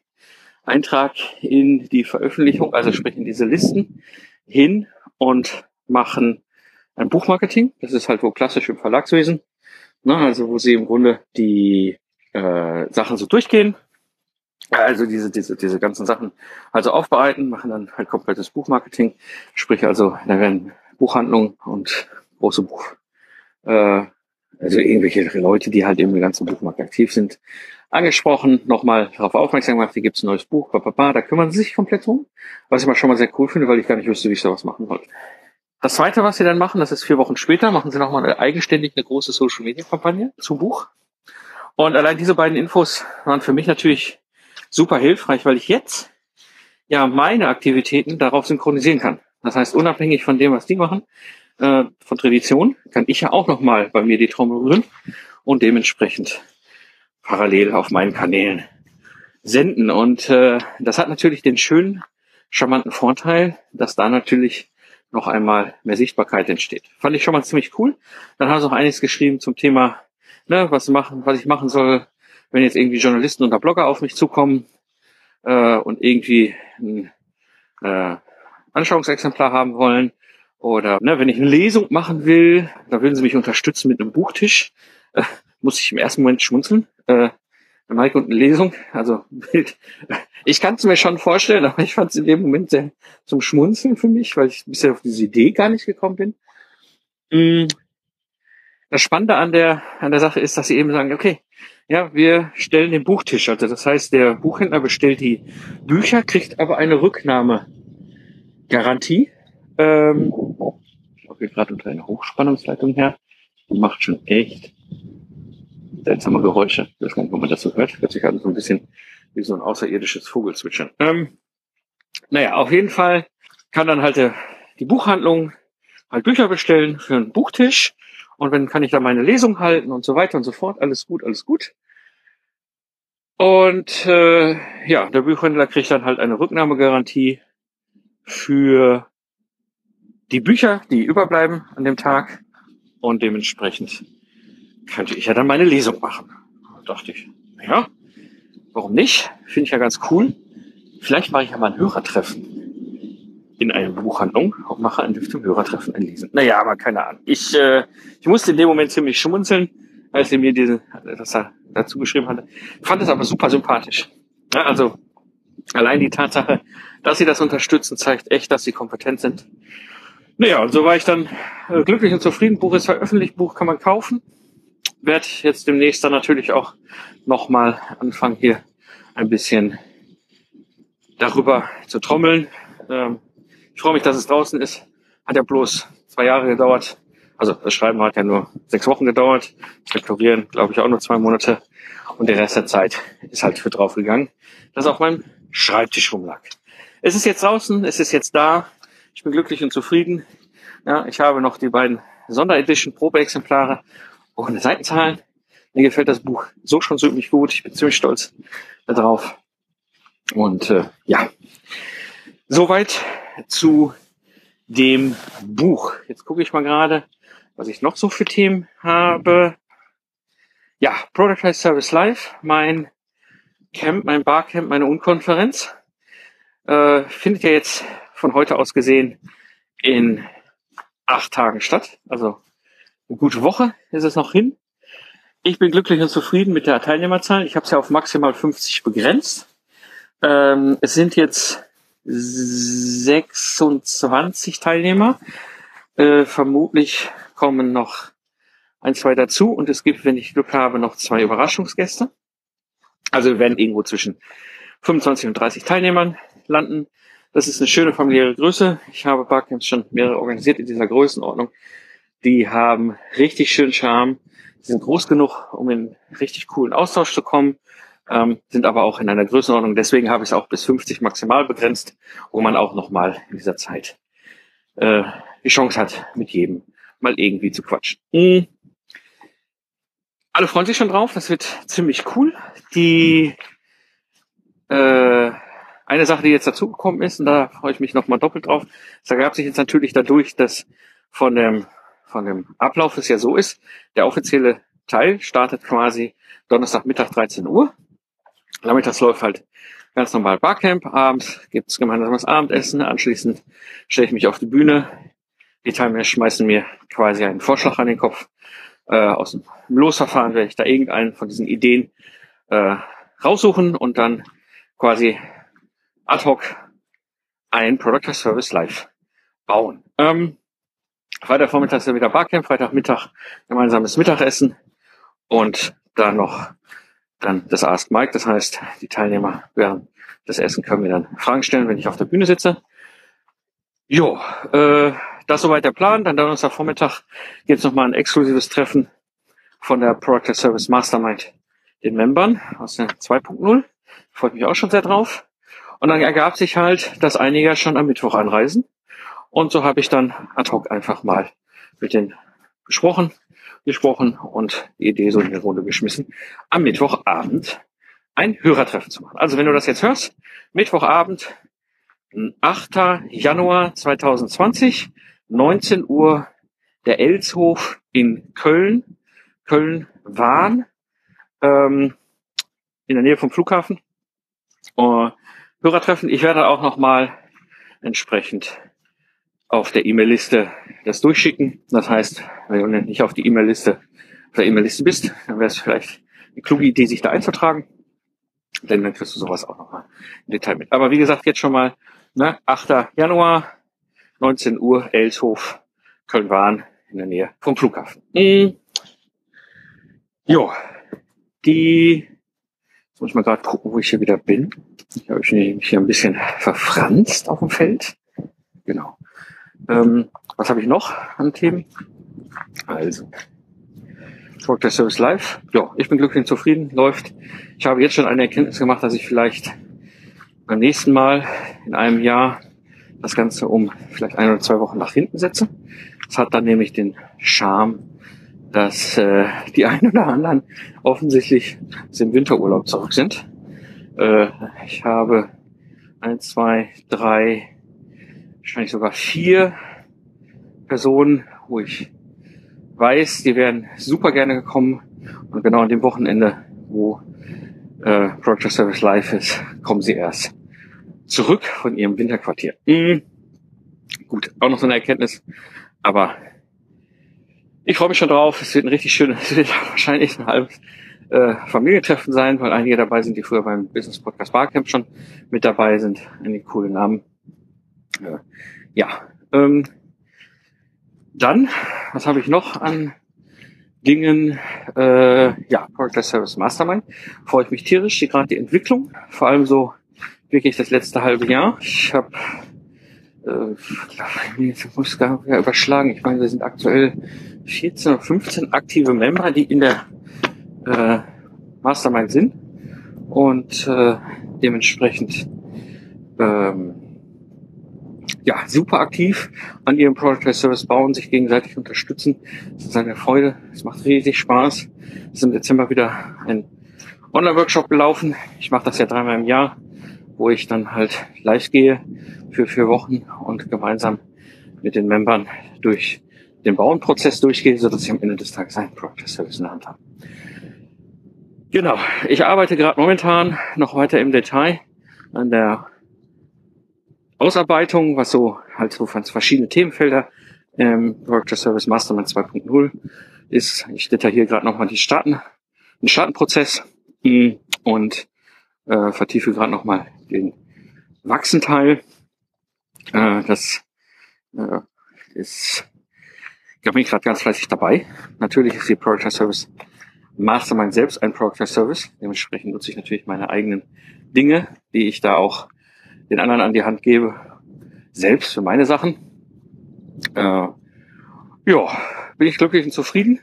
Eintrag in die Veröffentlichung, also sprich in diese Listen, hin und machen ein Buchmarketing. Das ist halt wo klassisch im Verlagswesen. Ne, also wo sie im Grunde die äh, Sachen so durchgehen. Also diese, diese, diese ganzen Sachen also aufbereiten, machen dann halt komplettes Buchmarketing. Sprich also, da werden Buchhandlungen und große Buch, äh, also irgendwelche Leute, die halt im ganzen Buchmarkt aktiv sind, angesprochen, nochmal darauf aufmerksam gemacht, hier gibt's ein neues Buch, papapa, da kümmern sie sich komplett um. Was ich mal schon mal sehr cool finde, weil ich gar nicht wüsste, wie ich sowas machen wollte. Das zweite, was sie dann machen, das ist vier Wochen später, machen sie nochmal eigenständig eine große Social Media Kampagne zum Buch. Und allein diese beiden Infos waren für mich natürlich super hilfreich, weil ich jetzt ja meine Aktivitäten darauf synchronisieren kann. Das heißt, unabhängig von dem, was die machen, äh, von Tradition, kann ich ja auch nochmal bei mir die Trommel rühren und dementsprechend parallel auf meinen Kanälen senden. Und äh, das hat natürlich den schönen, charmanten Vorteil, dass da natürlich noch einmal mehr Sichtbarkeit entsteht. Fand ich schon mal ziemlich cool. Dann haben sie auch einiges geschrieben zum Thema, ne, was machen, was ich machen soll, wenn jetzt irgendwie Journalisten oder Blogger auf mich zukommen äh, und irgendwie ein äh, Anschauungsexemplar haben wollen Oder ne, wenn ich eine Lesung machen will, da würden sie mich unterstützen mit einem Buchtisch. Äh, muss ich im ersten Moment schmunzeln. Äh, Mike und eine Lesung, also ich kann es mir schon vorstellen, aber ich fand es in dem Moment sehr zum Schmunzeln für mich, weil ich bisher auf diese Idee gar nicht gekommen bin. Mm. Das Spannende an der, an der Sache ist, dass sie eben sagen, okay, ja, wir stellen den Buchtisch. Also das heißt, der Buchhändler bestellt die Bücher, kriegt aber eine Rücknahmegarantie. Ähm, ich laufe hier gerade unter einer Hochspannungsleitung her. Die macht schon echt seltsame Geräusche. Nicht, ob man das so hört. Hört sich halt so ein bisschen wie so ein außerirdisches Vogelzwitschern. Ähm, naja, auf jeden Fall kann dann halt der, die Buchhandlung halt Bücher bestellen für einen Buchtisch. Und wenn kann ich da meine Lesung halten und so weiter und so fort. Alles gut, alles gut. Und äh, ja, der Buchhändler kriegt dann halt eine Rücknahmegarantie für die Bücher, die überbleiben an dem Tag. Und dementsprechend könnte ich ja dann meine Lesung machen. Da dachte ich, ja, warum nicht? Finde ich ja ganz cool. Vielleicht mache ich ja mal ein Hörertreffen in einer Buchhandlung und mache ein dem Hörertreffen ein Lesen. Naja, aber keine Ahnung. Ich, äh, ich musste in dem Moment ziemlich schmunzeln, als er mir diese, das er dazu geschrieben hatte. Fand es aber super sympathisch. Ja, also allein die Tatsache, dass sie das unterstützen, zeigt echt, dass sie kompetent sind. Naja, und so war ich dann äh, glücklich und zufrieden. Buch ist veröffentlicht, Buch kann man kaufen werde jetzt demnächst dann natürlich auch nochmal anfangen, hier ein bisschen darüber zu trommeln. Ähm, ich freue mich, dass es draußen ist. Hat ja bloß zwei Jahre gedauert. Also das Schreiben hat ja nur sechs Wochen gedauert. Das Lektorieren, glaube ich, auch nur zwei Monate. Und der Rest der Zeit ist halt für draufgegangen, dass auf meinem Schreibtisch rumlag. Es ist jetzt draußen, es ist jetzt da. Ich bin glücklich und zufrieden. Ja, ich habe noch die beiden Sonderedition Probeexemplare ohne Seitenzahlen. Mir gefällt das Buch so schon ziemlich gut. Ich bin ziemlich stolz darauf. Und äh, ja, soweit zu dem Buch. Jetzt gucke ich mal gerade, was ich noch so für Themen habe. Ja, Product Service Live, mein Camp, mein Barcamp, meine Unkonferenz. Äh, findet ja jetzt von heute aus gesehen in acht Tagen statt. Also eine gute Woche ist es noch hin. Ich bin glücklich und zufrieden mit der Teilnehmerzahl. Ich habe es ja auf maximal 50 begrenzt. Ähm, es sind jetzt 26 Teilnehmer. Äh, vermutlich kommen noch ein, zwei dazu und es gibt, wenn ich Glück habe, noch zwei Überraschungsgäste. Also wir werden irgendwo zwischen 25 und 30 Teilnehmern landen. Das ist eine schöne familiäre Größe. Ich habe Barcamps schon mehrere organisiert in dieser Größenordnung. Die haben richtig schön Charme, sind groß genug, um in richtig coolen Austausch zu kommen, ähm, sind aber auch in einer Größenordnung. Deswegen habe ich es auch bis 50 maximal begrenzt, wo man auch nochmal in dieser Zeit äh, die Chance hat, mit jedem mal irgendwie zu quatschen. Mhm. Alle freuen sich schon drauf, das wird ziemlich cool. Die äh, eine Sache, die jetzt dazugekommen ist, und da freue ich mich nochmal doppelt drauf, das ergab sich jetzt natürlich dadurch, dass von dem von dem Ablauf es ja so ist, der offizielle Teil startet quasi Donnerstagmittag 13 Uhr. Nachmittags läuft halt ganz normal Barcamp. Abends gibt's gemeinsames Abendessen. Anschließend stelle ich mich auf die Bühne. Die Teilnehmer schmeißen mir quasi einen Vorschlag an den Kopf. Äh, aus dem Losverfahren werde ich da irgendeinen von diesen Ideen äh, raussuchen und dann quasi ad hoc ein Product Service Live bauen. Ähm, Freitagvormittag ist ja wieder Barcamp, Freitagmittag gemeinsames Mittagessen und dann noch dann das Ask Mike. Das heißt, die Teilnehmer während des Essen können mir dann Fragen stellen, wenn ich auf der Bühne sitze. Jo, äh, das soweit der Plan. Dann Donnerstagvormittag gibt es nochmal ein exklusives Treffen von der Product Service Mastermind, den Membern aus der 2.0. Freut mich auch schon sehr drauf. Und dann ergab sich halt, dass einige schon am Mittwoch anreisen. Und so habe ich dann ad hoc einfach mal mit denen gesprochen, gesprochen und die Idee so in die Runde geschmissen, am Mittwochabend ein Hörertreffen zu machen. Also wenn du das jetzt hörst, Mittwochabend, 8. Januar 2020, 19 Uhr, der Elshof in Köln, Köln-Wahn, ähm, in der Nähe vom Flughafen. Uh, Hörertreffen. Ich werde auch noch mal entsprechend auf der E-Mail-Liste das durchschicken. Das heißt, wenn du nicht auf die E-Mail-Liste, auf der E-Mail-Liste bist, dann wäre es vielleicht eine kluge Idee, sich da einzutragen. Denn dann kriegst du sowas auch nochmal im Detail mit. Aber wie gesagt, jetzt schon mal, ne, 8. Januar, 19 Uhr, Elshof, Köln-Wahn, in der Nähe vom Flughafen. Mhm. Jo, die, jetzt muss ich mal gerade gucken, wo ich hier wieder bin. Ich habe mich hier ein bisschen verfranst auf dem Feld. Genau. Ähm, was habe ich noch an Themen? Also, Work der Service Live. Ja, ich bin glücklich und zufrieden, läuft. Ich habe jetzt schon eine Erkenntnis gemacht, dass ich vielleicht beim nächsten Mal in einem Jahr das Ganze um vielleicht ein oder zwei Wochen nach hinten setze. Das hat dann nämlich den Charme, dass äh, die einen oder anderen offensichtlich aus Winterurlaub zurück sind. Äh, ich habe ein, zwei, drei, wahrscheinlich sogar vier Personen, wo ich weiß, die wären super gerne gekommen und genau an dem Wochenende, wo äh, Project Service Live ist, kommen sie erst zurück von ihrem Winterquartier. Mhm. Gut, auch noch so eine Erkenntnis, aber ich freue mich schon drauf. Es wird ein richtig schönes, es wird wahrscheinlich ein halbes äh, Familientreffen sein, weil einige dabei sind, die früher beim Business Podcast Barcamp schon mit dabei sind. Einige coole Namen. Äh, ja, ähm, dann, was habe ich noch an Dingen? Äh, ja, Product Service Mastermind. Freue ich mich tierisch, die gerade die Entwicklung, vor allem so wirklich das letzte halbe Jahr. Ich habe äh, ich muss gar nicht überschlagen. Ich meine, wir sind aktuell 14 oder 15 aktive Member, die in der äh, Mastermind sind und äh, dementsprechend ähm, ja super aktiv an ihrem Product Service bauen, sich gegenseitig unterstützen. Das ist eine Freude. Es macht riesig Spaß. Es ist im Dezember wieder ein Online-Workshop gelaufen. Ich mache das ja dreimal im Jahr, wo ich dann halt live gehe für vier Wochen und gemeinsam mit den Membern durch den Bauenprozess durchgehe, sodass ich am Ende des Tages einen Product Service in der Hand habe. Genau, ich arbeite gerade momentan noch weiter im Detail an der Ausarbeitung, was so halt so verschiedene Themenfelder ähm, Product Service Mastermind 2.0 ist. Ich detailliere gerade nochmal die Starten, den Startenprozess mm, und äh, vertiefe gerade nochmal den Wachsenteil. Äh, das äh, ist da bin ich gerade ganz fleißig dabei. Natürlich ist die Product Service Mastermind selbst ein Product Service. Dementsprechend nutze ich natürlich meine eigenen Dinge, die ich da auch den anderen an die Hand gebe, selbst für meine Sachen. Äh, ja, bin ich glücklich und zufrieden.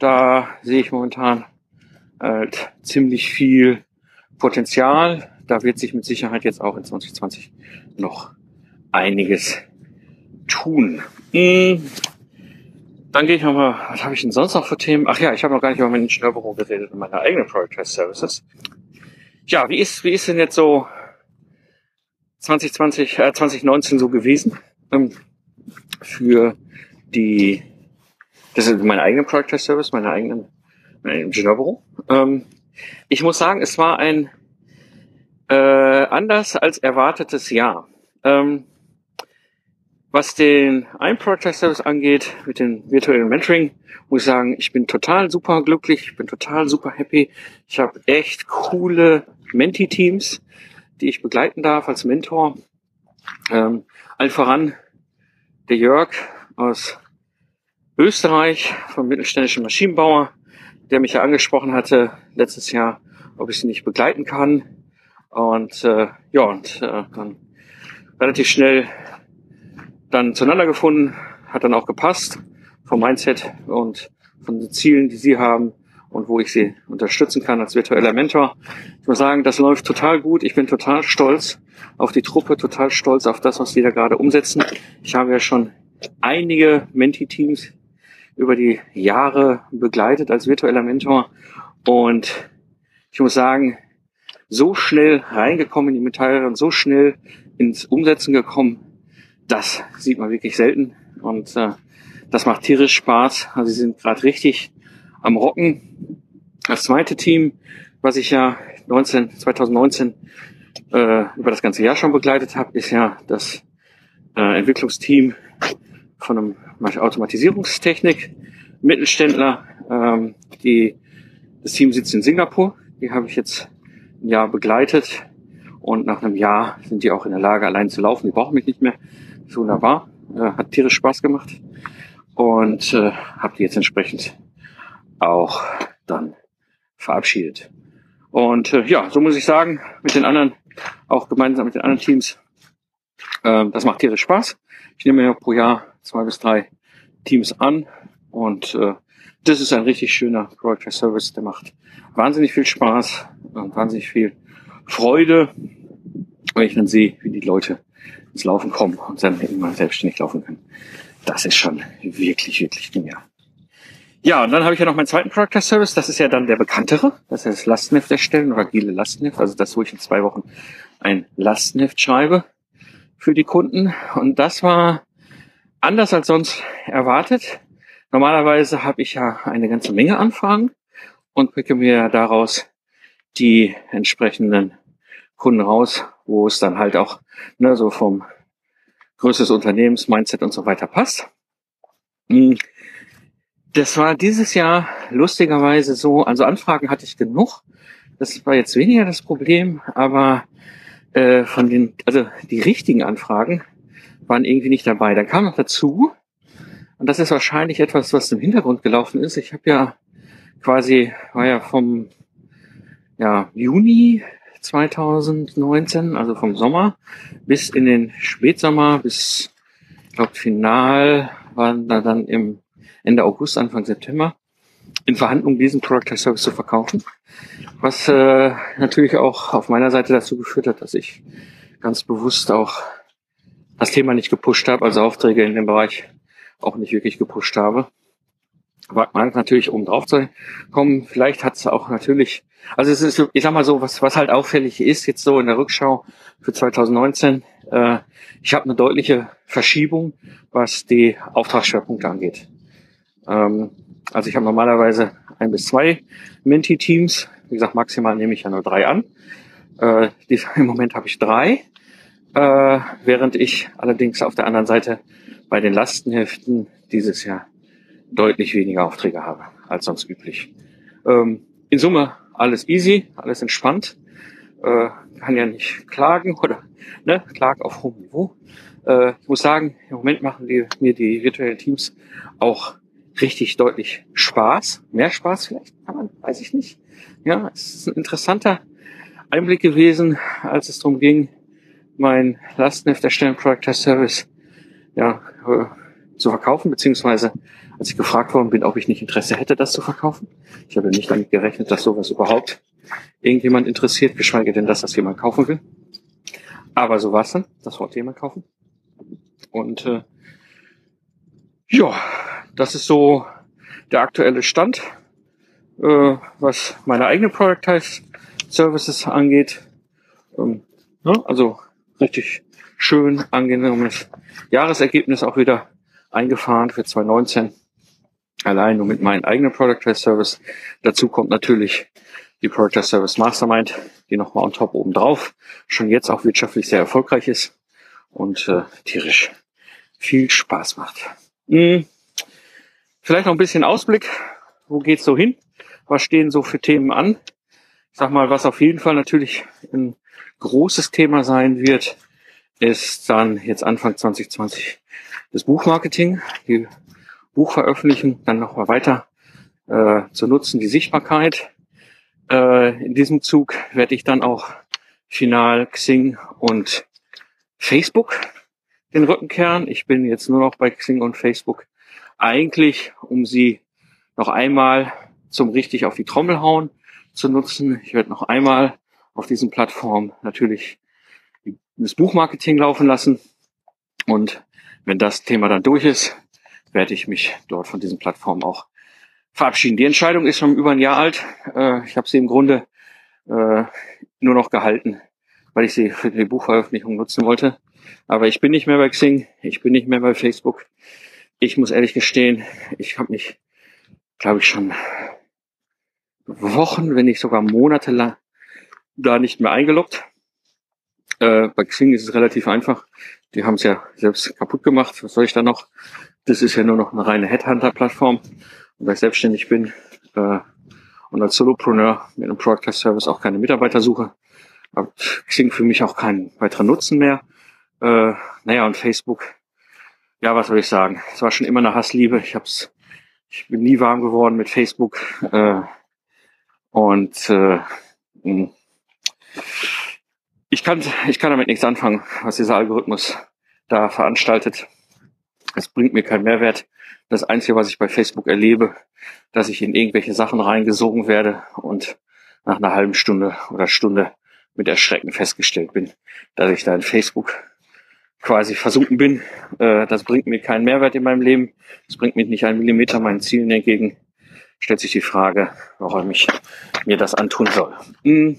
Da sehe ich momentan halt ziemlich viel Potenzial. Da wird sich mit Sicherheit jetzt auch in 2020 noch einiges tun. Hm. Dann gehe ich nochmal, was habe ich denn sonst noch für Themen? Ach ja, ich habe noch gar nicht über mein Ingenieurbüro geredet und meine eigenen Test Services. Ja, wie ist, wie ist denn jetzt so 2020, äh, 2019 so gewesen? Ähm, für die, das ist mein eigener Product Test Service, meine eigenen, mein Ingenieurbüro. Ähm, ich muss sagen, es war ein äh, anders als erwartetes Jahr. Ähm, was den ein Project Service angeht, mit dem virtuellen Mentoring, muss ich sagen, ich bin total super glücklich, ich bin total super happy. Ich habe echt coole Menti-Teams, die ich begleiten darf als Mentor. Ähm, allen voran der Jörg aus Österreich vom mittelständischen Maschinenbauer, der mich ja angesprochen hatte letztes Jahr, ob ich sie nicht begleiten kann. Und äh, ja, und äh, dann relativ schnell dann zueinander gefunden, hat dann auch gepasst vom Mindset und von den Zielen, die sie haben und wo ich sie unterstützen kann als virtueller Mentor. Ich muss sagen, das läuft total gut. Ich bin total stolz auf die Truppe, total stolz auf das, was die da gerade umsetzen. Ich habe ja schon einige Menti-Teams über die Jahre begleitet als virtueller Mentor und ich muss sagen, so schnell reingekommen in die Metalle so schnell ins Umsetzen gekommen, das sieht man wirklich selten und äh, das macht tierisch Spaß. Also sie sind gerade richtig am Rocken. Das zweite Team, was ich ja 19, 2019 äh, über das ganze Jahr schon begleitet habe, ist ja das äh, Entwicklungsteam von einem Automatisierungstechnik, Mittelständler. Ähm, die, das Team sitzt in Singapur. Die habe ich jetzt ein Jahr begleitet. Und nach einem Jahr sind die auch in der Lage, allein zu laufen. Die brauchen mich nicht mehr. Das ist wunderbar. Äh, hat tierisch Spaß gemacht. Und äh, habe die jetzt entsprechend auch dann verabschiedet. Und äh, ja, so muss ich sagen, mit den anderen, auch gemeinsam mit den anderen Teams, äh, das macht tierisch Spaß. Ich nehme ja pro Jahr zwei bis drei Teams an und äh, das ist ein richtig schöner Project Service, der macht wahnsinnig viel Spaß und wahnsinnig viel Freude, wenn ich dann sehe, wie die Leute ins Laufen kommen und dann irgendwann selbstständig laufen können. Das ist schon wirklich, wirklich genial. Ja, und dann habe ich ja noch meinen zweiten Product Service. Das ist ja dann der bekanntere. Das ist das Lastenheft erstellen oder agile Lastenheft. Also das, wo ich in zwei Wochen ein Lastenheft schreibe für die Kunden. Und das war anders als sonst erwartet. Normalerweise habe ich ja eine ganze Menge Anfragen und picke mir daraus die entsprechenden Kunden raus, wo es dann halt auch ne, so vom Größe des Unternehmens, Mindset und so weiter passt. Das war dieses Jahr lustigerweise so, also Anfragen hatte ich genug. Das war jetzt weniger das Problem, aber äh, von den, also die richtigen Anfragen waren irgendwie nicht dabei. Dann kam noch dazu, und das ist wahrscheinlich etwas, was im Hintergrund gelaufen ist. Ich habe ja quasi, war ja vom ja, Juni 2019, also vom Sommer bis in den Spätsommer, bis, ich glaube, final waren da dann im Ende August, Anfang September in Verhandlungen diesen Product Service zu verkaufen, was äh, natürlich auch auf meiner Seite dazu geführt hat, dass ich ganz bewusst auch das Thema nicht gepusht habe, also Aufträge in dem Bereich auch nicht wirklich gepusht habe. War man natürlich, um drauf zu kommen, vielleicht hat es auch natürlich, also es ist, ich sag mal so, was, was halt auffällig ist, jetzt so in der Rückschau für 2019, äh, ich habe eine deutliche Verschiebung, was die Auftragsschwerpunkte angeht. Ähm, also ich habe normalerweise ein bis zwei Menti-Teams. Wie gesagt, maximal nehme ich ja nur drei an. Äh, Im Moment habe ich drei, äh, während ich allerdings auf der anderen Seite bei den Lastenheften dieses Jahr deutlich weniger Aufträge habe als sonst üblich. Ähm, in Summe alles easy, alles entspannt. Äh, kann ja nicht klagen oder ne, Klag auf hohem Niveau. Äh, ich muss sagen, im Moment machen die, mir die virtuellen Teams auch richtig deutlich Spaß. Mehr Spaß vielleicht, kann man, weiß ich nicht. Ja, es ist ein interessanter Einblick gewesen, als es darum ging, mein Lastenheft erstellen Test Service ja, äh, zu verkaufen, beziehungsweise als ich gefragt worden bin, ob ich nicht Interesse hätte, das zu verkaufen. Ich habe nicht damit gerechnet, dass sowas überhaupt irgendjemand interessiert, geschweige denn, dass das jemand kaufen will. Aber so war es dann. Das wollte jemand kaufen. Und äh, ja, das ist so der aktuelle Stand, äh, was meine eigenen Productize Services angeht. Ähm, ne? Also richtig schön angenehmes Jahresergebnis auch wieder eingefahren für 2019. Allein nur mit meinem eigenen Productize Service. Dazu kommt natürlich die Productize Service Mastermind, die nochmal on top oben drauf schon jetzt auch wirtschaftlich sehr erfolgreich ist und äh, tierisch viel Spaß macht. Mhm. Vielleicht noch ein bisschen Ausblick. Wo geht's so hin? Was stehen so für Themen an? Ich sag mal, was auf jeden Fall natürlich ein großes Thema sein wird, ist dann jetzt Anfang 2020 das Buchmarketing, die Buchveröffentlichung dann nochmal weiter äh, zu nutzen, die Sichtbarkeit. Äh, in diesem Zug werde ich dann auch final Xing und Facebook den Rücken kehren. Ich bin jetzt nur noch bei Xing und Facebook eigentlich, um sie noch einmal zum richtig auf die Trommel hauen zu nutzen. Ich werde noch einmal auf diesen Plattformen natürlich das Buchmarketing laufen lassen. Und wenn das Thema dann durch ist, werde ich mich dort von diesen Plattformen auch verabschieden. Die Entscheidung ist schon über ein Jahr alt. Äh, ich habe sie im Grunde äh, nur noch gehalten, weil ich sie für die Buchveröffentlichung nutzen wollte. Aber ich bin nicht mehr bei Xing, ich bin nicht mehr bei Facebook, ich muss ehrlich gestehen, ich habe mich, glaube ich, schon Wochen, wenn nicht sogar Monate lang da nicht mehr eingeloggt. Äh, bei Xing ist es relativ einfach. Die haben es ja selbst kaputt gemacht. Was soll ich da noch? Das ist ja nur noch eine reine Headhunter-Plattform. Und weil ich selbstständig bin äh, und als Solopreneur mit einem Product Service auch keine Mitarbeiter suche, hat Xing für mich auch keinen weiteren Nutzen mehr. Äh, naja, und Facebook, ja, was soll ich sagen? Es war schon immer eine Hassliebe. Ich hab's, ich bin nie warm geworden mit Facebook. Äh, und äh, hm. ich kann, ich kann damit nichts anfangen, was dieser Algorithmus da veranstaltet. Es bringt mir keinen Mehrwert. Das Einzige, was ich bei Facebook erlebe, dass ich in irgendwelche Sachen reingesogen werde und nach einer halben Stunde oder Stunde mit Erschrecken festgestellt bin, dass ich da in Facebook quasi versunken bin. Äh, das bringt mir keinen Mehrwert in meinem Leben. Das bringt mir nicht einen Millimeter meinen Zielen entgegen. Stellt sich die Frage, warum ich mir das antun soll. Hm.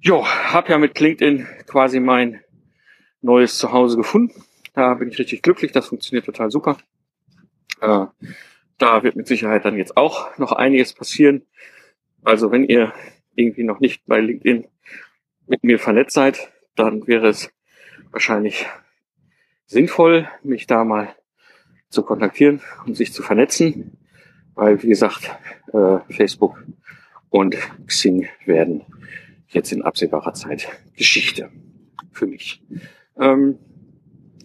Jo, hab ja mit LinkedIn quasi mein neues Zuhause gefunden. Da bin ich richtig glücklich. Das funktioniert total super. Äh, da wird mit Sicherheit dann jetzt auch noch einiges passieren. Also wenn ihr irgendwie noch nicht bei LinkedIn mit mir vernetzt seid, dann wäre es wahrscheinlich sinnvoll, mich da mal zu kontaktieren und sich zu vernetzen, weil wie gesagt, äh, Facebook und Xing werden jetzt in absehbarer Zeit Geschichte für mich. Ähm,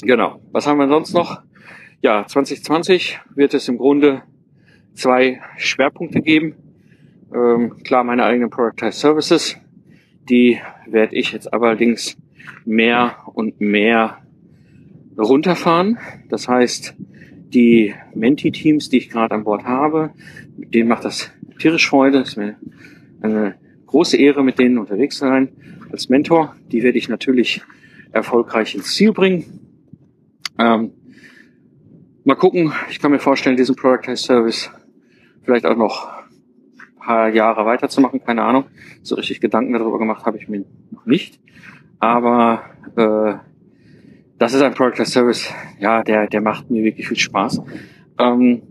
genau, was haben wir sonst noch? Ja, 2020 wird es im Grunde zwei Schwerpunkte geben. Ähm, klar, meine eigenen Productized Services, die werde ich jetzt allerdings mehr und mehr runterfahren. Das heißt, die Menti-Teams, die ich gerade an Bord habe, denen macht das tierisch Freude. Es ist mir eine große Ehre, mit denen unterwegs zu sein als Mentor. Die werde ich natürlich erfolgreich ins Ziel bringen. Ähm, mal gucken. Ich kann mir vorstellen, diesen Productized Service vielleicht auch noch paar Jahre weiterzumachen, keine Ahnung. So richtig Gedanken darüber gemacht habe ich mir noch nicht. Aber äh, das ist ein Product as Service, ja, der, der macht mir wirklich viel Spaß. Ähm,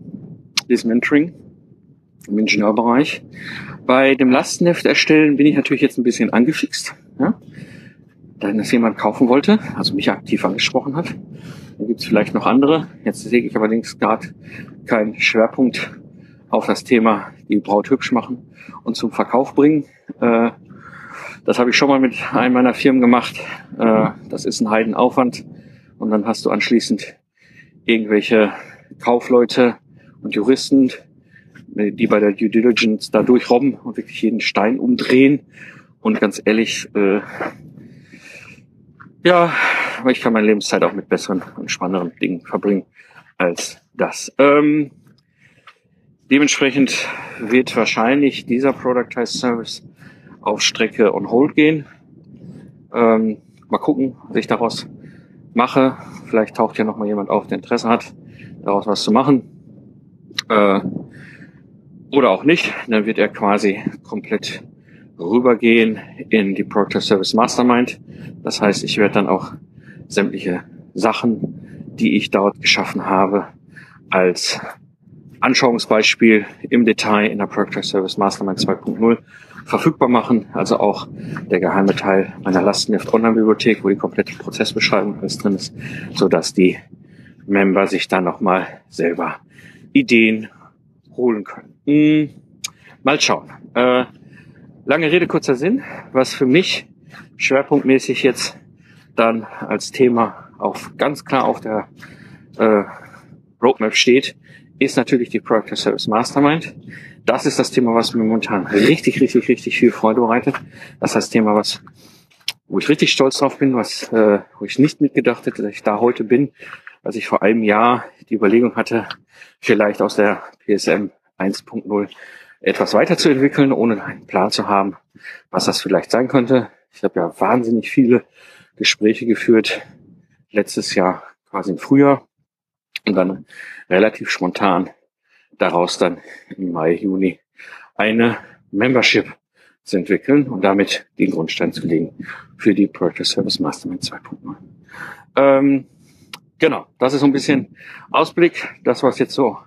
dieses Mentoring im Ingenieurbereich. Bei dem Lastenheft erstellen bin ich natürlich jetzt ein bisschen angefixt. Ja? Dann es jemand kaufen wollte, also mich aktiv angesprochen hat. Dann gibt es vielleicht noch andere. Jetzt sehe ich allerdings gerade keinen Schwerpunkt auf das Thema die Braut hübsch machen und zum Verkauf bringen. Äh, das habe ich schon mal mit einem meiner Firmen gemacht. Äh, das ist ein Heidenaufwand. Und dann hast du anschließend irgendwelche Kaufleute und Juristen, die bei der Due Diligence da durchrobben und wirklich jeden Stein umdrehen. Und ganz ehrlich, äh, ja, ich kann meine Lebenszeit auch mit besseren und spannenderen Dingen verbringen als das. Ähm, dementsprechend wird wahrscheinlich dieser Productized Service auf Strecke on hold gehen. Ähm, mal gucken, was ich daraus mache. Vielleicht taucht ja noch mal jemand auf, der Interesse hat, daraus was zu machen. Äh, oder auch nicht. Dann wird er quasi komplett rübergehen in die Proctor Service Mastermind. Das heißt, ich werde dann auch sämtliche Sachen, die ich dort geschaffen habe, als Anschauungsbeispiel im Detail in der Proctor Service Mastermind 2.0 verfügbar machen. Also auch der geheime Teil meiner Lastenheft Online-Bibliothek, wo die komplette Prozessbeschreibung alles drin ist, so dass die Member sich dann nochmal selber Ideen holen können. Hm, mal schauen. Äh, lange Rede, kurzer Sinn. Was für mich schwerpunktmäßig jetzt dann als Thema auf ganz klar auf der äh, Roadmap steht, ist natürlich die Product Service Mastermind. Das ist das Thema, was mir momentan richtig, richtig, richtig viel Freude bereitet. Das ist das Thema, was, wo ich richtig stolz drauf bin, was, äh, wo ich nicht mitgedacht hätte, dass ich da heute bin, als ich vor einem Jahr die Überlegung hatte, vielleicht aus der PSM 1.0 etwas weiterzuentwickeln, ohne einen Plan zu haben, was das vielleicht sein könnte. Ich habe ja wahnsinnig viele Gespräche geführt, letztes Jahr quasi im Frühjahr und dann relativ spontan daraus dann im Mai, Juni eine Membership zu entwickeln und damit den Grundstein zu legen für die Project Service Mastermind 2.0. Ähm, genau, das ist so ein bisschen Ausblick, das was jetzt so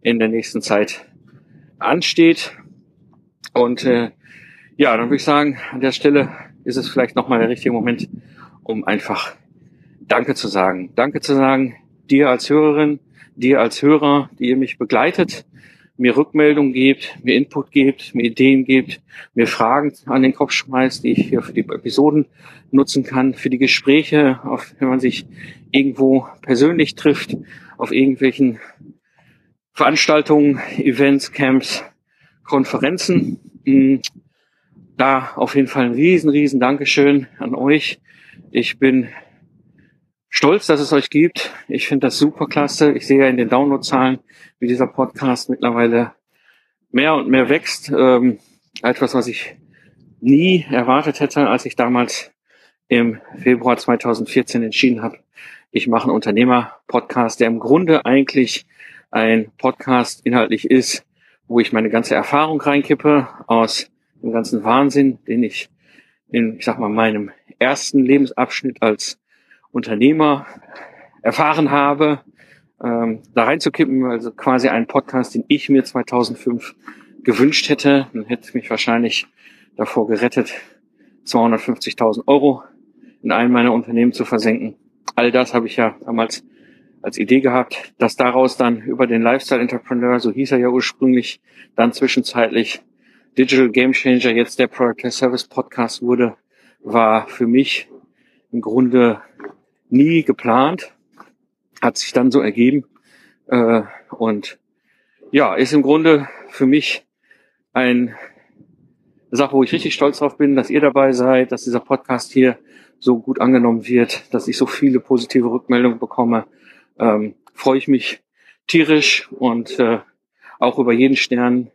in der nächsten Zeit ansteht. Und äh, ja, dann würde ich sagen, an der Stelle ist es vielleicht nochmal der richtige Moment, um einfach Danke zu sagen. Danke zu sagen, dir als Hörerin, dir als Hörer, die ihr mich begleitet, mir Rückmeldungen gebt, mir Input gebt, mir Ideen gebt, mir Fragen an den Kopf schmeißt, die ich hier für die Episoden nutzen kann, für die Gespräche, auf, wenn man sich irgendwo persönlich trifft, auf irgendwelchen Veranstaltungen, Events, Camps, Konferenzen. Hm, da auf jeden Fall ein riesen, riesen Dankeschön an euch. Ich bin stolz, dass es euch gibt. Ich finde das super klasse. Ich sehe ja in den Downloadzahlen, wie dieser Podcast mittlerweile mehr und mehr wächst. Ähm, etwas, was ich nie erwartet hätte, als ich damals im Februar 2014 entschieden habe, ich mache einen Unternehmer-Podcast, der im Grunde eigentlich ein Podcast inhaltlich ist, wo ich meine ganze Erfahrung reinkippe aus dem ganzen Wahnsinn, den ich in, ich sag mal, meinem ersten Lebensabschnitt als Unternehmer erfahren habe, ähm, da reinzukippen, also quasi einen Podcast, den ich mir 2005 gewünscht hätte, dann hätte mich wahrscheinlich davor gerettet, 250.000 Euro in einem meiner Unternehmen zu versenken. All das habe ich ja damals als Idee gehabt, dass daraus dann über den Lifestyle Entrepreneur, so hieß er ja ursprünglich, dann zwischenzeitlich Digital Game Changer, jetzt der Product Service Podcast wurde, war für mich im Grunde nie geplant, hat sich dann so ergeben. Äh, und ja, ist im Grunde für mich ein Sache, wo ich richtig stolz drauf bin, dass ihr dabei seid, dass dieser Podcast hier so gut angenommen wird, dass ich so viele positive Rückmeldungen bekomme. Ähm, freue ich mich tierisch und äh, auch über jeden Stern,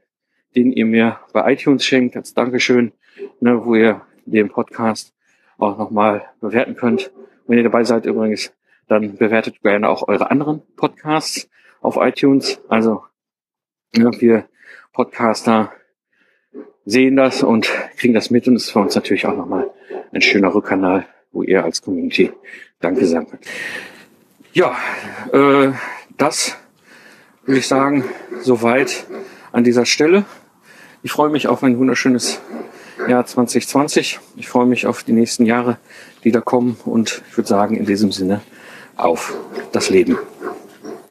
den ihr mir bei iTunes schenkt, als Dankeschön, ne, wo ihr den Podcast auch nochmal bewerten könnt. Wenn ihr dabei seid übrigens, dann bewertet gerne auch eure anderen Podcasts auf iTunes. Also wir Podcaster sehen das und kriegen das mit und es ist für uns natürlich auch nochmal ein schöner Rückkanal, wo ihr als Community Danke sagen könnt. Ja, äh, das würde ich sagen, soweit an dieser Stelle. Ich freue mich auf ein wunderschönes Jahr 2020. Ich freue mich auf die nächsten Jahre, die da kommen. Und ich würde sagen, in diesem Sinne, auf das Leben.